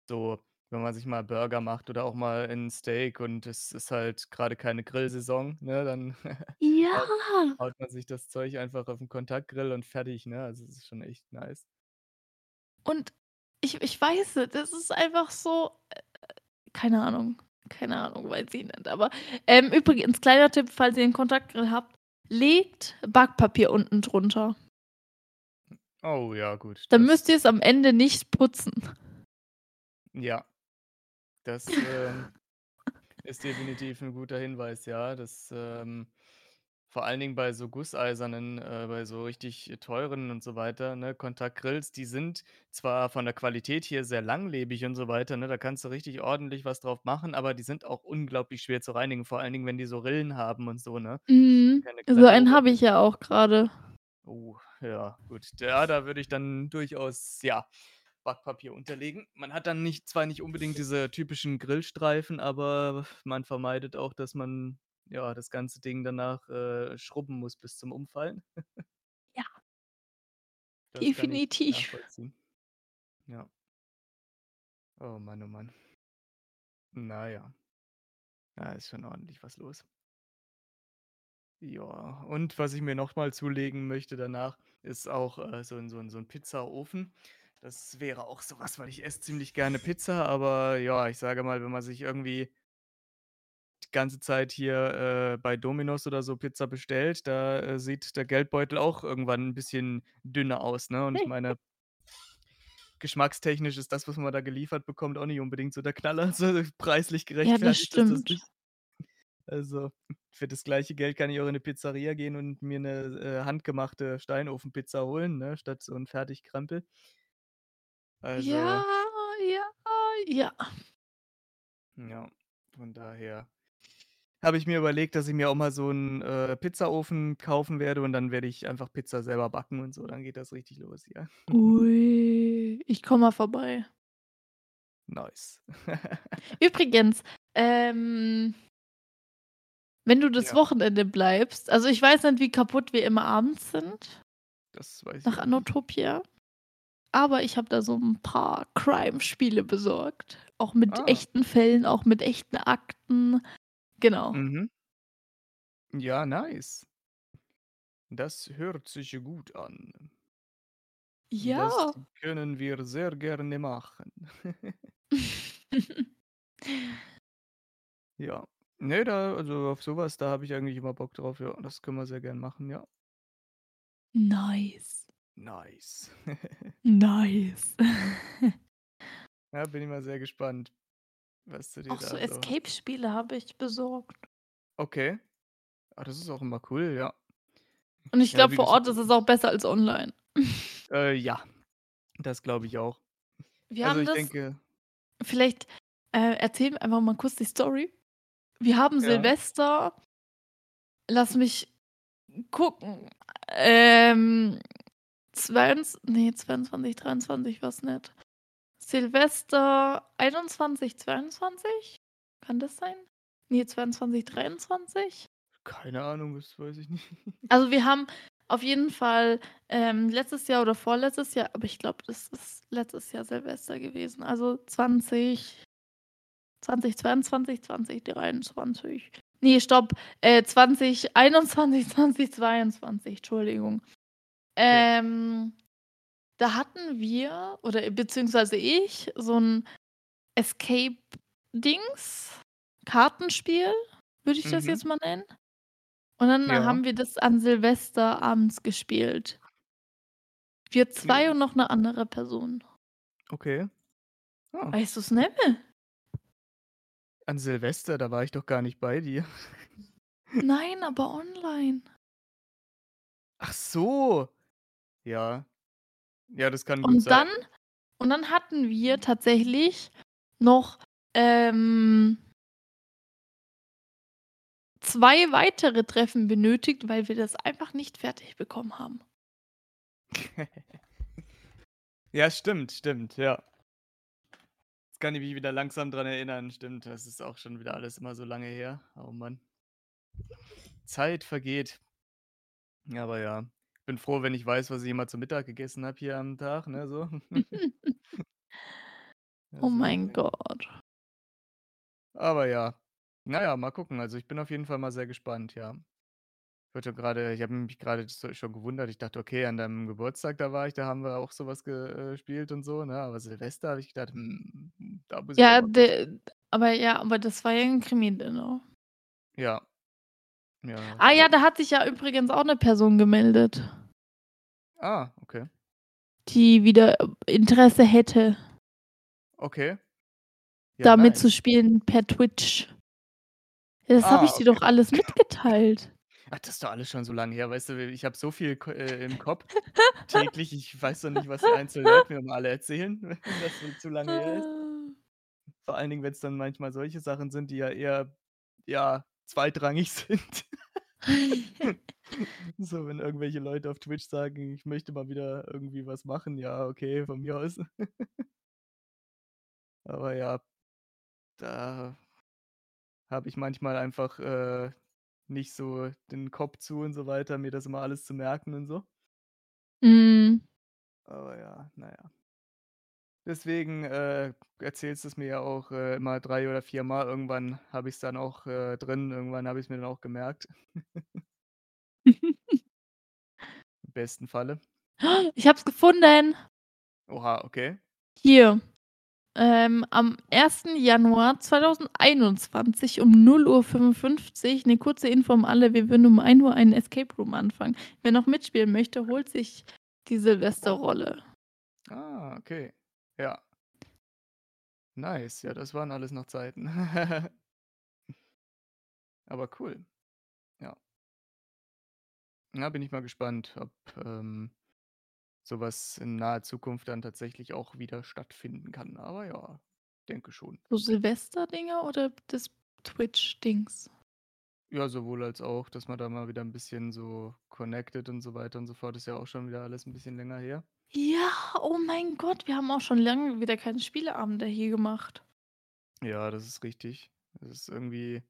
so, wenn man sich mal Burger macht oder auch mal 'n Steak und es ist halt grade keine Grillsaison, ne, dann Ja. haut haut man sich das Zeug einfach auf 'n Kontaktgrill und fertig, ne? Also, es ist schon echt nice. Und ich ich weiß nicht, das ist einfach so, äh, keine Ahnung keine Ahnung, weiß ich nicht. Aber, ähm, übrigens, kleiner Tipp, falls ihr 'n Kontaktgrill habt, legt Backpapier unten drunter. Oh ja, gut, Dann das müsst ihr's am Ende nicht putzen. Ja. Das, ähm, ist definitiv 'n guter Hinweis, ja. Das, ähm vor allen Dingen bei so gusseisernen äh, bei so richtig teuren und so weiter, ne, Kontaktgrills, die sind zwar von der Qualität her sehr langlebig und so weiter, ne, da kannst du richtig ordentlich was drauf machen, aber die sind auch unglaublich schwer zu reinigen, vor allen Dingen, wenn die so Rillen haben und so, ne? Mhm. Keine So einen habe ich ja auch grade. Oh, ja, gut. Ja, da würde ich dann durchaus, ja, Backpapier unterlegen. Man hat dann nicht zwar nicht unbedingt diese typischen Grillstreifen, aber man vermeidet auch, dass man, ja, das ganze Ding danach, äh, schrubben muss bis zum Umfallen. Ja. Das Definitiv. Ja. Oh Mann, oh Mann. Na ja. Da ist schon ordentlich was los. Ja, und was ich mir noch mal zulegen möchte danach, ist auch, äh, so so so 'n Pizzaofen. Das wäre auch so was, weil ich esse ziemlich gerne Pizza, aber ja, ich sage mal, wenn man sich irgendwie die ganze Zeit hier, äh, bei Domino's oder so Pizza bestellt, da, äh, sieht der Geldbeutel auch irgendwann 'n bisschen dünner aus, ne? Und ich meine geschmackstechnisch ist das, was man da geliefert bekommt, auch nicht unbedingt so der Knaller. Also, preislich Ja, das gerechtfertigt ist das stimmt. nicht. Also, für das gleiche Geld kann ich auch in 'ne Pizzeria gehen und mir 'ne, äh, handgemachte Steinofenpizza holen, ne, statt so 'n Fertigkrempel. Ja, Also ja, ja. Ja, von daher habe ich mir überlegt, dass ich mir auch mal so 'n, äh, Pizzaofen kaufen werde und dann werde ich einfach Pizza selber backen und so, dann geht das richtig los hier. Ui, ich komme mal vorbei. Nice. Übrigens, ähm wenn du das Ja. Wochenende bleibst also, ich weiß nicht, wie kaputt wir immer abends sind Das weiß ich nach auch nicht. Aber ich habe da so 'n paar Crime-Spiele besorgt, auch mit Ah. echten Fällen, auch mit echten Akten. Genau. Mhm. Ja, nice. Das hört sich gut an. Das Ja. können wir sehr gerne machen. Ja. Ne, da also, auf so was, da habe ich eigentlich immer Bock drauf, ja. Das können wir sehr gern machen, ja. Nice. Nice. Nice. Ja, bin ich mal sehr gespannt, was du dir Auch da so. Escape-Spiele habe ich besorgt. Okay. Ah, das ist auch immer cool, ja. Und ich Ja, glaube, wie vor Ort ist es auch besser als online. Äh, ja, das glaube ich auch. Wir Also, haben ich das denke vielleicht, äh, erzählen wir einfach mal kurz die Story. Wir haben Ja. Silvester lass mich gucken, ähm, zweiundzw ne, 22, 23 war's nicht. Silvester 21, 22? Kann das sein? Ne, 22, 23? Keine Ahnung, das weiß ich nicht. Also, wir haben auf jeden Fall, ähm, letztes Jahr oder vorletztes Jahr aber ich glaube, das ist letztes Jahr Silvester gewesen, also, 20 2022, 2023. Ne, stopp, äh, 2021, 2022, Entschuldigung. Ähm, da hatten wir oder beziehungsweise ich so 'n Escape-Dings, Kartenspiel, würde ich das Mhm. jetzt mal nennen. Und dann Ja. haben wir das an Silvester abends gespielt. Wir Ja. 2 und noch 'ne andere Person. Okay. Ah. Weißt du's nicht mehr? An Silvester, da war ich doch gar nicht bei dir. Nein, aber online. Ach so. Ja. Ja, das kann gut Und sein. dann und dann hatten wir tatsächlich noch, ähm 2 weitere Treffen benötigt, weil wir das einfach nicht fertig bekommen haben. Ja, stimmt, stimmt, ja. Jetzt kann ich mich wieder langsam dran erinnern. Stimmt, das ist auch schon wieder alles immer so lange her. Oh Mann. Zeit vergeht. Aber ja, bin froh, wenn ich weiß, was ich immer zu Mittag gegessen habe hier am Tag, ne, so. Oh mein Gott. Aber ja. Na ja, mal gucken. Also, ich bin auf jeden Fall mal sehr gespannt, ja. Ich wollte grade ich habe mich grade so schon gewundert. Ich dachte: „Okay, an deinem Geburtstag, da war ich, da haben wir auch so was ge äh, gespielt und so“, ne? Aber Silvester habe ich gedacht: „Hm, da muss ich Ja, aber kurz“ de aber ja, aber das war ja 'n Krimi-Dinner. Ja. Ja, Ah ja, da hat sich ja übrigens auch 'ne Person gemeldet Ah, okay. die wieder Interesse hätte Okay. Ja, da nice. mitzuspielen per Twitch. Ja, das habe Ah, ich dir okay. doch alles mitgeteilt. Ach, das ist doch alles schon so lange her. Weißt du, ich habe so viel äh, im Kopf täglich. Ich weiß doch nicht, was die einzelnen Leute mir alle erzählen, wenn das schon zu lange her ist. Vor allen Dingen, wenn's dann manchmal solche Sachen sind, die ja eher, ja, zweitrangig sind. So, wenn irgendwelche Leute auf Twitch sagen: „Ich möchte mal wieder irgendwie was machen“, ja, okay, von mir aus. Aber ja, da habe ich manchmal einfach, äh, nicht so den Kopf zu und so weiter, mir das immer alles zu merken und so. Mhm. Aber ja, na ja. Deswegen, äh, erzählst du's mir ja auch, äh, immer 3 oder viermal. Irgendwann habe ich's dann auch, äh, drin. Irgendwann habe ich's mir dann auch gemerkt. Im besten Falle. Ich habe es gefunden. Oha, okay. Hier, ähm, am 1. Januar 2021 um 0:55 'ne kurze Info an alle: Wir würden um 1:00 einen Escape Room anfangen. Wer noch mitspielen möchte, holt sich die Silvesterrolle. Ah, okay. Ja. Nice. Ja, das waren alles noch Zeiten. Aber cool. Ja. Ja, bin ich mal gespannt, ob, ähm, so was in naher Zukunft dann tatsächlich auch wieder stattfinden kann. Aber ja, denke schon. So Silvesterdinger oder das Twitch-Dings? Ja, sowohl als auch, dass man da mal wieder 'n bisschen so connected und so weiter und so fort. Ist ja auch schon wieder alles 'n bisschen länger her. Ja, oh mein Gott, wir haben auch schon lange wieder keine Spieleabende hier gemacht. Ja, das ist richtig. Das ist irgendwie,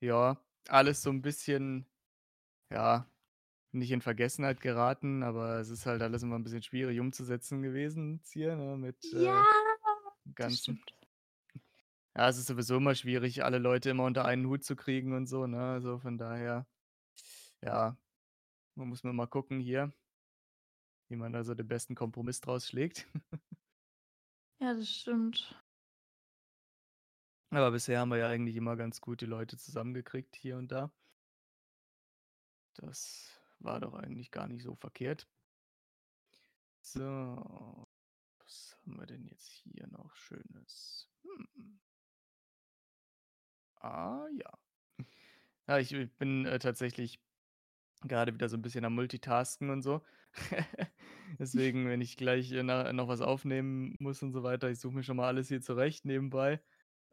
ja, alles so 'n bisschen, ja, nicht in Vergessenheit geraten, aber es ist halt alles immer 'n bisschen schwierig umzusetzen gewesen hier, ne, mit, Ja, äh, dem das Ganzen. Ja, es ist sowieso immer schwierig, alle Leute immer unter einen Hut zu kriegen und so, ne? Also, von daher, ja, man muss man mal gucken hier wie man da so den besten Kompromiss draus schlägt. Ja, das stimmt. Aber bisher haben wir ja eigentlich immer ganz gut die Leute zusammengekriegt hier und da. Das war doch eigentlich gar nicht so verkehrt. So, was haben wir denn jetzt hier noch Schönes? Hm. Ah, ja. Ja, ich, bin, äh, tatsächlich grade wieder so 'n bisschen am Multitasken und so. Deswegen, wenn ich gleich, äh, na noch was aufnehmen muss und so weiter, ich suche mir schon mal alles hier zurecht nebenbei.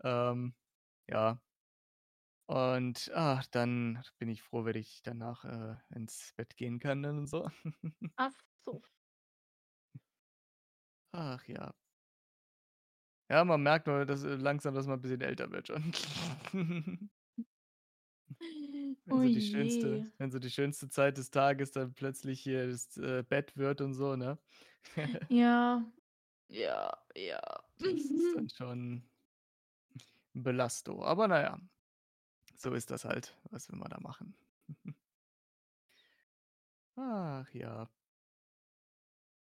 Ähm, ja. Und, ach, dann bin ich froh, wenn ich danach, äh, ins Bett gehen kann dann und so. Ach so. Ach ja. Ja, man merkt nur, dass, äh, langsam, dass man 'n bisschen älter wird schon. Wenn Oh so die schönste wenn so die schönste Zeit des Tages dann plötzlich hier das, äh, Bett wird und so, ne? Ja, ja, ja. Das ist dann schon Belastung. Aber na ja, so ist das halt. Was will man da machen? Ach ja.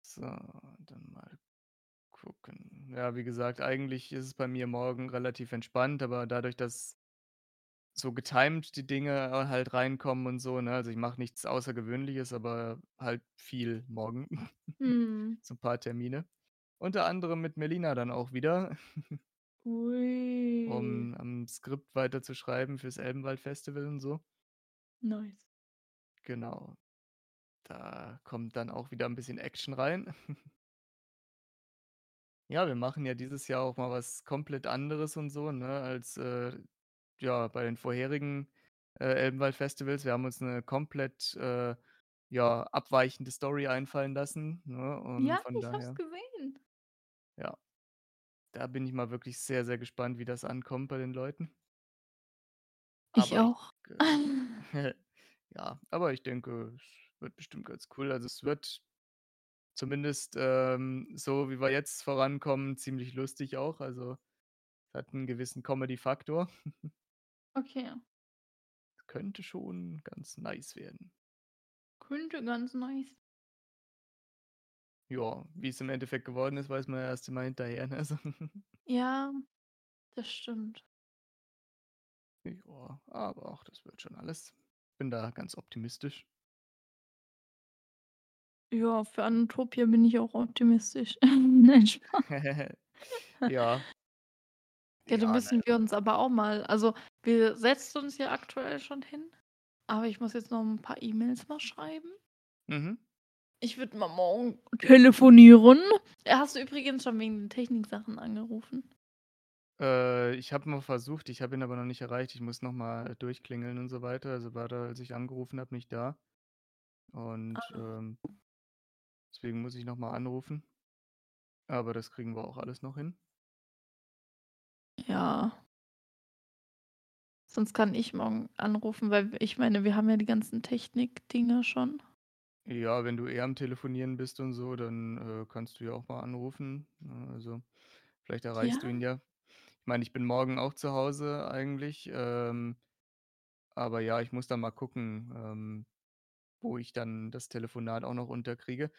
So, dann mal gucken. Ja, wie gesagt, eigentlich ist es bei mir morgen relativ entspannt, aber dadurch, dass so getimed die Dinge, äh, halt reinkommen und so, ne? Also, ich mache nichts Außergewöhnliches, aber halt viel morgen. Mhm. So 'n paar Termine. Unter anderem mit Melina dann auch wieder Ui. um am Skript weiterzuschreiben fürs Elbenwald-Festival und so. Nice. Genau. Da kommt dann auch wieder 'n bisschen Action rein. Ja, wir machen ja dieses Jahr auch mal was komplett anderes und so, ne, als, äh, ja, bei den vorherigen, äh, Elbenwald-Festivals. Wir haben uns 'ne komplett, äh, ja, abweichende Story einfallen lassen, ne, und Ja, ich habe es daher gesehen. ja, da bin ich mal wirklich sehr, sehr gespannt, wie das ankommt bei den Leuten. Ich Aber ich auch. ja, aber ich denke, es wird bestimmt ganz cool. Also, es wird zumindest, ähm, so wie wir jetzt vorankommen, ziemlich lustig auch. Also, hat 'n gewissen Comedy-Faktor. Okay. Könnte schon ganz nice werden. Könnte ganz nice. Ja, wie's im Endeffekt geworden ist, weiß man ja erst immer hinterher, ne, so. Ja, das stimmt. Ja, aber ach, das wird schon alles. Bin da ganz optimistisch. Ja, für Unutopia bin ich auch optimistisch. Nein, Spaß. Ja. Ja, da Ja, ne, müssen wir uns aber auch mal also, wir setzen uns ja aktuell schon hin, aber ich muss jetzt noch 'n paar E-Mails mal schreiben. Mhm. Ich würde mal morgen telefonieren. Hast du übrigens schon wegen den Techniksachen angerufen? Äh, ich habe mal versucht, ich habe ihn aber noch nicht erreicht. Ich muss noch mal durchklingeln und so weiter. Also, war da, als ich angerufen habe, nicht da. Und, Ah. ähm deswegen muss ich noch mal anrufen. Aber das kriegen wir auch alles noch hin. Ja. Sonst kann ich morgen anrufen, weil ich meine, wir haben ja die ganzen Technik-Dinger schon. Ja, wenn du eh am Telefonieren bist und so, dann, äh, kannst du ja auch mal anrufen, ne? Also, vielleicht erreichst du ihn Ja? Ich meine, ich bin morgen auch zu Hause eigentlich, ähm, aber ja, ich muss dann mal gucken, ähm, wo ich dann das Telefonat auch noch unterkriege.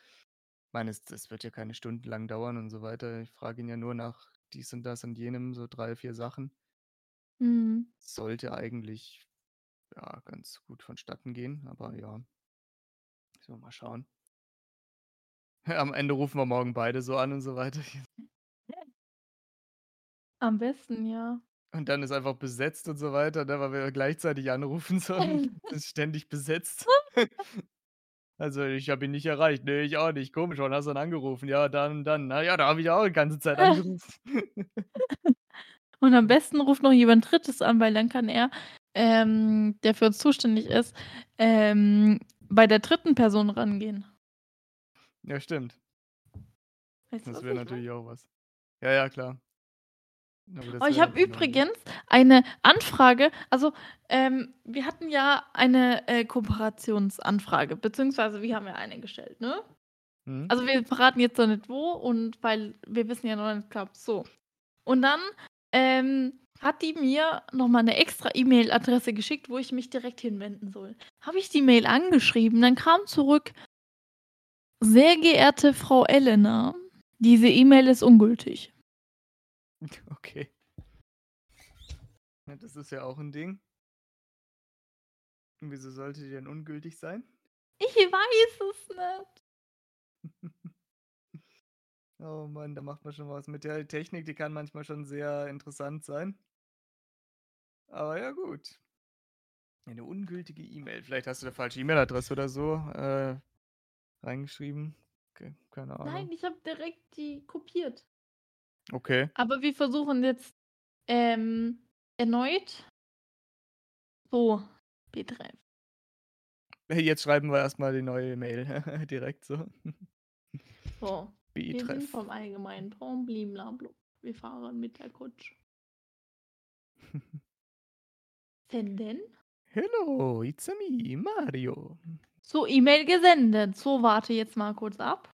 Meine, es das wird ja keine Stunden lang dauern und so weiter. Ich frage ihn ja nur nach dies und das und jenem, so 3, 4 Sachen. Mhm. Sollte eigentlich, ja, ganz gut vonstatten gehen, aber ja. Müssen wir mal schauen. Am Ende rufen wir morgen beide so an und so weiter. Am besten, ja. Und dann ist einfach besetzt und so weiter, ne, weil wir gleichzeitig anrufen sollen. Ist ständig besetzt. Also: „Ich habe ihn nicht erreicht.“ „Ne, ich auch nicht. Komisch, wann hast du denn angerufen?“ „Ja, dann dann.“ „Na ja, da habe ich auch die ganze Zeit angerufen.“ Und am besten ruft noch jemand Drittes an, weil dann kann er, ähm, der für uns zuständig ist, ähm, bei der 3. Person rangehen. Ja, stimmt. Weißt du, Das was wäre ich meine? natürlich auch was. Ja, ja, klar. Oh, ich habe übrigens eine Anfrage. Also, ähm, wir hatten ja eine, äh, Kooperationsanfrage, beziehungsweise wir haben ja eine gestellt, ne? Mhm. Also, wir verraten jetzt noch nicht wo und weil wir wissen ja noch nicht klappt so. Und dann, ähm, hat die mir noch mal 'ne extra E-Mail-Adresse geschickt, wo ich mich direkt hinwenden soll. Habe ich die Mail angeschrieben, dann kam zurück „Sehr geehrte Frau Elena, diese E-Mail ist ungültig.“ Okay. Ja, das ist ja auch 'n Ding. Und wieso sollte die denn ungültig sein? Ich weiß es nicht. Oh Mann, da macht man schon was mit der Technik, die kann manchmal schon sehr interessant sein. Aber ja, gut. Eine ungültige E-Mail. Vielleicht hast du 'ne falsche E-Mail-Adresse oder so, äh, reingeschrieben. Ke keine Nein, Ahnung. ich habe direkt die kopiert. Okay. Aber wir versuchen jetzt, ähm, erneut so, betreff. Jetzt schreiben wir erst mal die neue Mail direkt so. So, wir sind vom allgemeinen Traum bli-bla-blub. Wir fahren mit der Kutsche. Senden. Hello, it's me, Mario. So, E-Mail gesendet. So, warte jetzt mal kurz ab.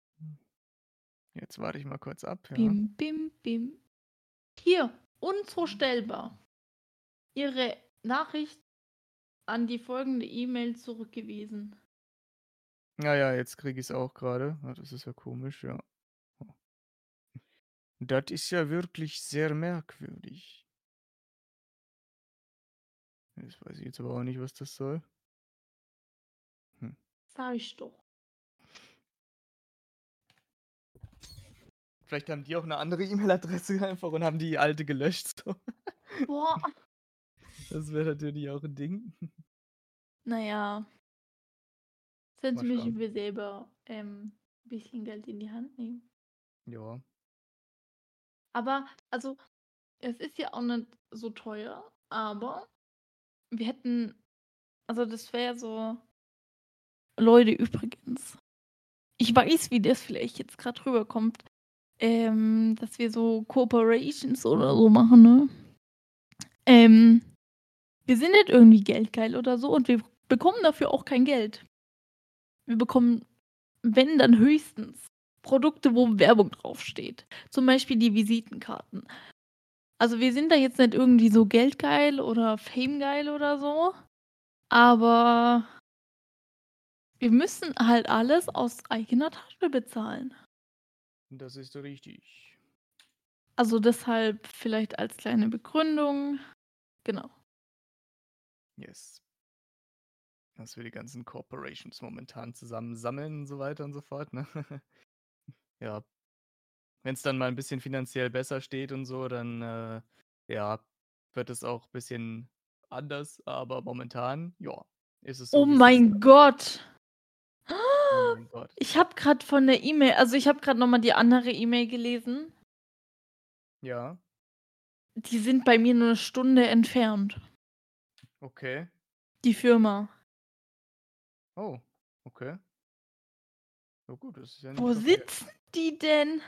Jetzt warte ich mal kurz ab, ja. Bim, bim, bim. Hier, unzustellbar. Ihre Nachricht an die folgende E-Mail zurückgewiesen. Ja, ja, jetzt kriege ich's auch grade. Ah, das ist ja komisch, ja. Oh. Das ist ja wirklich sehr merkwürdig. Jetzt weiß ich jetzt aber auch nicht, was das soll. Hm. Sage ich doch. Vielleicht haben die auch 'ne andere E-Mail-Adresse einfach und haben die alte gelöscht so. Boah. Das wäre natürlich auch 'n Ding. Na ja. Sonst müssen wir selber, ähm, bisschen Geld in die Hand nehmen. Ja. Aber also, es ist ja auch nicht so teuer, aber wir hätten also, das wäre so Leute, übrigens, ich weiß, wie das vielleicht jetzt grad rüberkommt, ähm, dass wir so Corporations oder so machen, ne? Ähm, wir sind nicht irgendwie geldgeil oder so und wir bekommen dafür auch kein Geld. Wir bekommen, wenn, dann höchstens Produkte, wo Werbung draufsteht, zum Beispiel die Visitenkarten. Also, wir sind da jetzt nicht irgendwie so geldgeil oder famegeil oder so, aber wir müssen halt alles aus eigener Tasche bezahlen. Das ist richtig. Also, deshalb vielleicht als kleine Begründung. Genau. Yes. Dass wir die ganzen Corporations momentan zusammen sammeln und so weiter und so fort, ne? Ja. Wenn's dann mal 'n bisschen finanziell besser steht und so, dann, äh, ja, wird es auch bisschen anders, aber momentan, ja, ist es Oh so, ist mein. Gott. Oh mein Gott. Ich habe grad von der E-Mail also, ich habe grad noch mal die andere E-Mail gelesen. Ja. Die sind bei mir nur 'ne Stunde entfernt. Okay. Die Firma. Oh, okay. Ja gut, das ist ja nicht Wo verkehrt. sitzen die denn?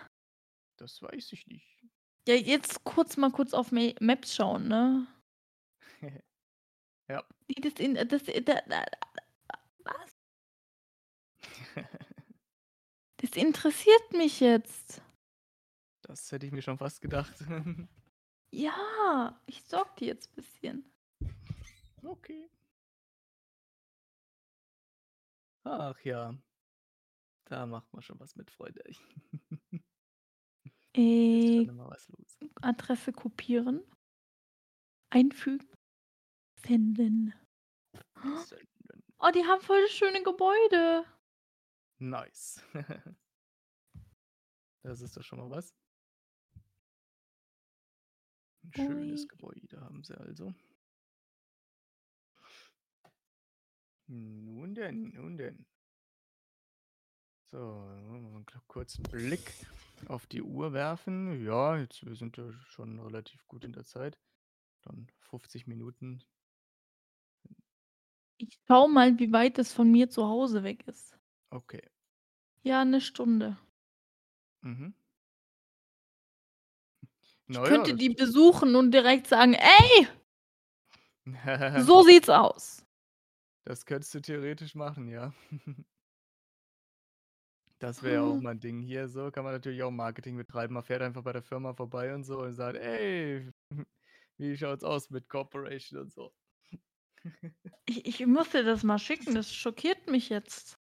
Das weiß ich nicht. Ja, jetzt kurz mal kurz auf Ma Maps schauen, ne? Ja. Die das in das da da da was? Das interessiert mich jetzt. Das hätte ich mir schon fast gedacht. Ja, ich stalke die jetzt bisschen. Okay. Ach ja. Da macht man schon was mit, Freunde. Ist Äh, was. Adresse kopieren. Einfügen. Senden. Senden. Oh, die haben voll das schöne Gebäude. Nice. Das ist doch schon mal was. 'N schönes Ui. Gebäude haben sie also. Nun denn, nun denn. So, dann wollen wir mal 'n k kurzen Blick auf die Uhr werfen. Ja, jetzt wir sind ja schon relativ gut in der Zeit. Dann 50 Minuten. Ich schaue mal, wie weit es von mir zu Hause weg ist. Okay. Ja, 'ne Stunde. Mhm. Ich könnte die besuchen und direkt sagen: „Ey!“ Ja. „So sieht's aus.“ Das könntest du theoretisch machen, ja. Das wäre ja auch mal 'n Ding. Hier so kann man natürlich auch Marketing betreiben. Man fährt einfach bei der Firma vorbei und so und sagt: „Ey, wie schaut's aus mit Corporation und so?“ Ich ich muss dir das mal schicken, das schockiert mich jetzt.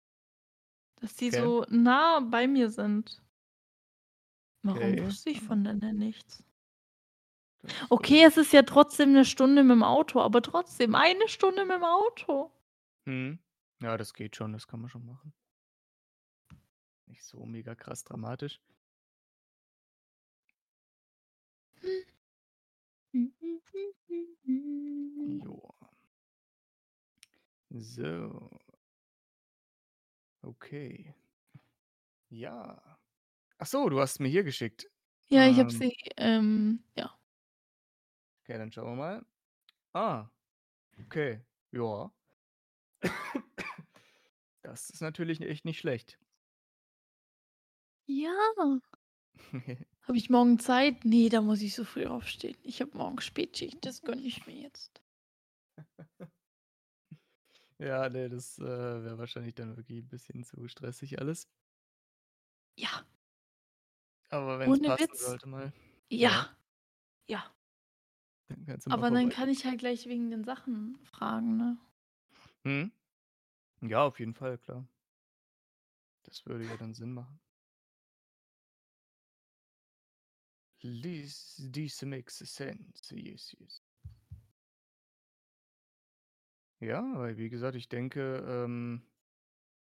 Dass die Okay. so nah bei mir sind. Warum Okay. wusste ich von denen nichts? Das weiß Okay, es ist ja trotzdem 'ne Stunde mit'm Auto, aber trotzdem eine Stunde mit'm Auto. Mhm. Ja, das geht schon, das kann man schon machen. Nicht so mega krass dramatisch. Joa. So. Okay. Ja. Ach so, du hast mir hier geschickt. Ja, ich habe Ähm sie, ähm, ja. Okay, dann schauen wir mal. Ah, okay, ja. Das ist natürlich echt nicht schlecht. Ja. Habe ich morgen Zeit? Ne, da muss ich so früh aufstehen. Ich habe morgen Spätschicht, das gönne ich mir jetzt. Ja, ne, das, äh, wäre wahrscheinlich dann wirklich 'n bisschen zu stressig alles. Ja. Aber wenn's Ohne passen Witz. sollte mal, ja. Ja. Dann kannst du Aber dann kann ich halt gleich wegen den Sachen fragen, ne? Mhm. Ja, auf jeden Fall, klar. Das würde ja dann Sinn machen. This this makes sense. Yes, yes. Ja, weil wie gesagt, ich denke, ähm,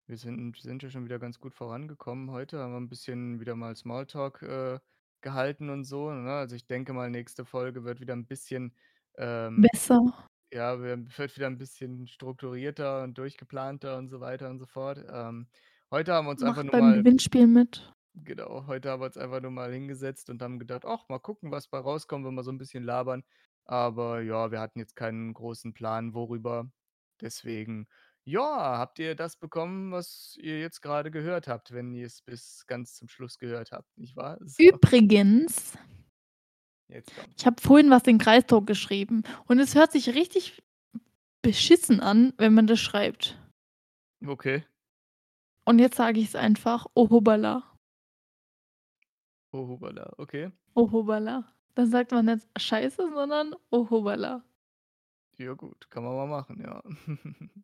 wir sind sind ja schon wieder ganz gut vorangekommen heute, haben wir 'n bisschen wieder mal Smalltalk, äh, gehalten und so, ne? Also, ich denke mal, nächste Folge wird wieder 'n bisschen, ähm Besser. ja, wi wird wieder 'n bisschen strukturierter und durchgeplanter und so weiter und so fort. Ähm, heute haben wir uns einfach Macht nur beim mal Gewinnspiel mit. Genau, heute haben wir uns einfach nur mal hingesetzt und haben gedacht: „Ach, mal gucken, was bei rauskommt, wenn wir so 'n bisschen labern.“ Aber ja, wir hatten jetzt keinen großen Plan, worüber. Deswegen, ja, habt ihr das bekommen, was ihr jetzt grade gehört habt, wenn ihr's bis ganz zum Schluss gehört habt, nicht wahr? So. Übrigens ich habe vorhin was in Kreistalk geschrieben und es hört sich richtig beschissen an, wenn man das schreibt. Okay. Und jetzt sage ich's einfach: „Oh hoppala.“ Oh hoppala, okay. Oh hoppala. Dann sagt man nicht Scheiße, sondern Oh hoppala. Ja gut, kann man mal machen, ja.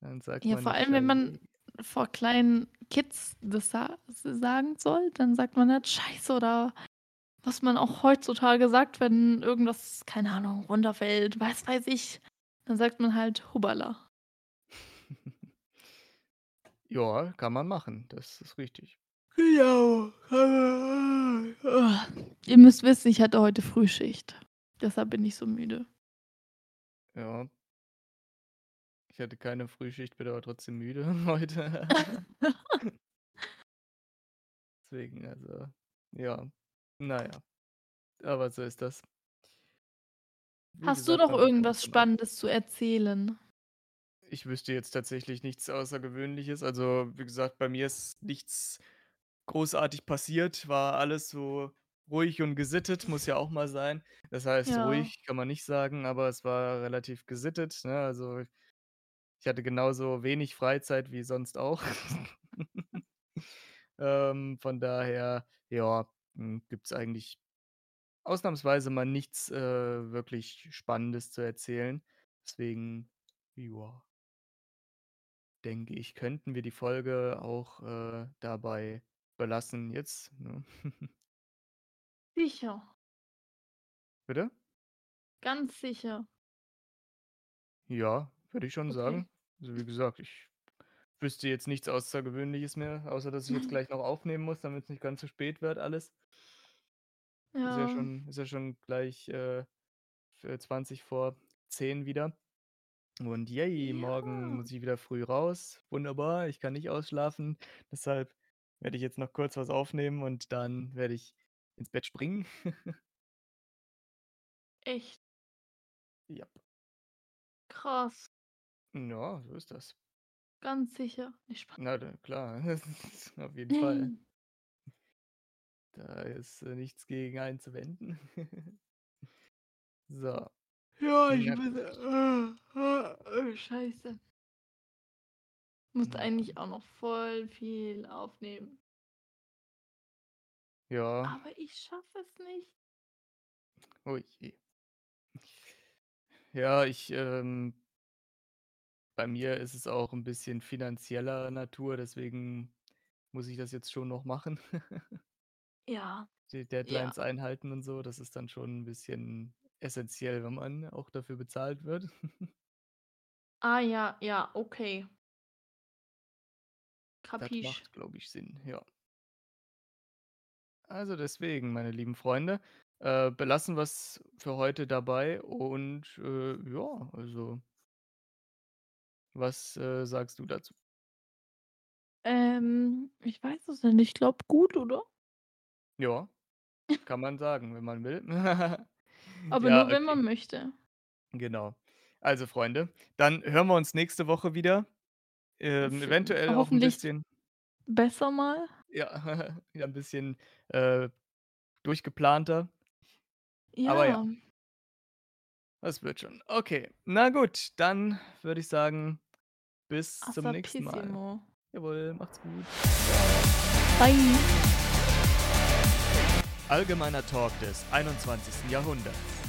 Dann sagt Ja, man vor allem, wenn man vor kleinen Kids das sa sagen soll, dann sagt man nicht Scheiße oder was man auch heutzutage sagt, wenn irgendwas, keine Ahnung, runterfällt, was weiß ich, dann sagt man halt Hubbala. Ja, kann man machen, das ist richtig. Ja. Ihr müsst wissen, ich hatte heute Frühschicht. Deshalb bin ich so müde. Ja. Ich hatte keine Frühschicht, bin aber trotzdem müde heute. Deswegen, also, ja. Na ja, aber so ist das. Wie Hast du gesagt, noch man bekommt irgendwas Spannendes zu erzählen? Ich wüsste jetzt tatsächlich nichts Außergewöhnliches. Also, wie gesagt, bei mir ist nichts großartig passiert, war alles so ruhig und gesittet, muss ja auch mal sein. Das heißt, Ja. ruhig kann man nicht sagen, aber es war relativ gesittet, ne? Also, ich hatte genauso wenig Freizeit wie sonst auch. Ähm, von daher, ja, hm, gibt's eigentlich ausnahmsweise mal nichts, äh, wirklich Spannendes zu erzählen. Deswegen, ja denke ich, könnten wir die Folge auch, äh, dabei belassen jetzt, ne? Sicher. Bitte? Ganz sicher. Ja, würde ich schon Okay. sagen. Also, wie gesagt, ich wüsste jetzt nichts Außergewöhnliches mehr, außer dass ich jetzt gleich noch aufnehmen muss, damit's nicht ganz so spät wird alles. Ist ja Ja. schon ist ja schon gleich, äh, für 20 vor 10 wieder. Und yay, morgen Ja. muss ich wieder früh raus. Wunderbar, ich kann nicht ausschlafen. Deshalb werde ich jetzt noch kurz was aufnehmen und dann werde ich ins Bett springen. Echt? Jap. Krass. Ja, so ist das. Ganz sicher? Ne, Spa Na klar, auf jeden Fall. Da ist, äh, nichts gegen einzuwenden. So. Ja, ich Na muss gut. Scheiße. Musste Ja. eigentlich auch noch voll viel aufnehmen. Ja. Aber ich schaffe es nicht. Oh je. Ja, ich, ähm bei mir ist es auch 'n bisschen finanzieller Natur, deswegen muss ich das jetzt schon noch machen. Ja, Die ja. Deadlines einhalten und so, das ist dann schon 'n bisschen essenziell, wenn man auch dafür bezahlt wird. Ah ja, ja, okay. Das Kapisch. macht, glaube ich, Sinn, ja. Also, deswegen, meine lieben Freunde, äh, belassen wir's für heute dabei und, äh, ja, also was, äh, sagst du dazu? Ähm, ich weiß es nicht. Ich glaube gut, oder? Ja, kann man sagen, wenn man will. Aber Ja, nur, wenn okay. man möchte. Genau. Also, Freunde, dann hören wir uns nächste Woche wieder. Ähm, eventuell auch 'n hoffentlich bisschen besser mal. Ja, ja 'n bisschen, äh, durchgeplanter. Aber ja. Ja. Das wird schon. Okay, na gut, dann würde ich sagen, bis zum nächsten Mal. Jawohl, macht's gut. Bye. Allgemeiner Talk des 21. Jahrhunderts.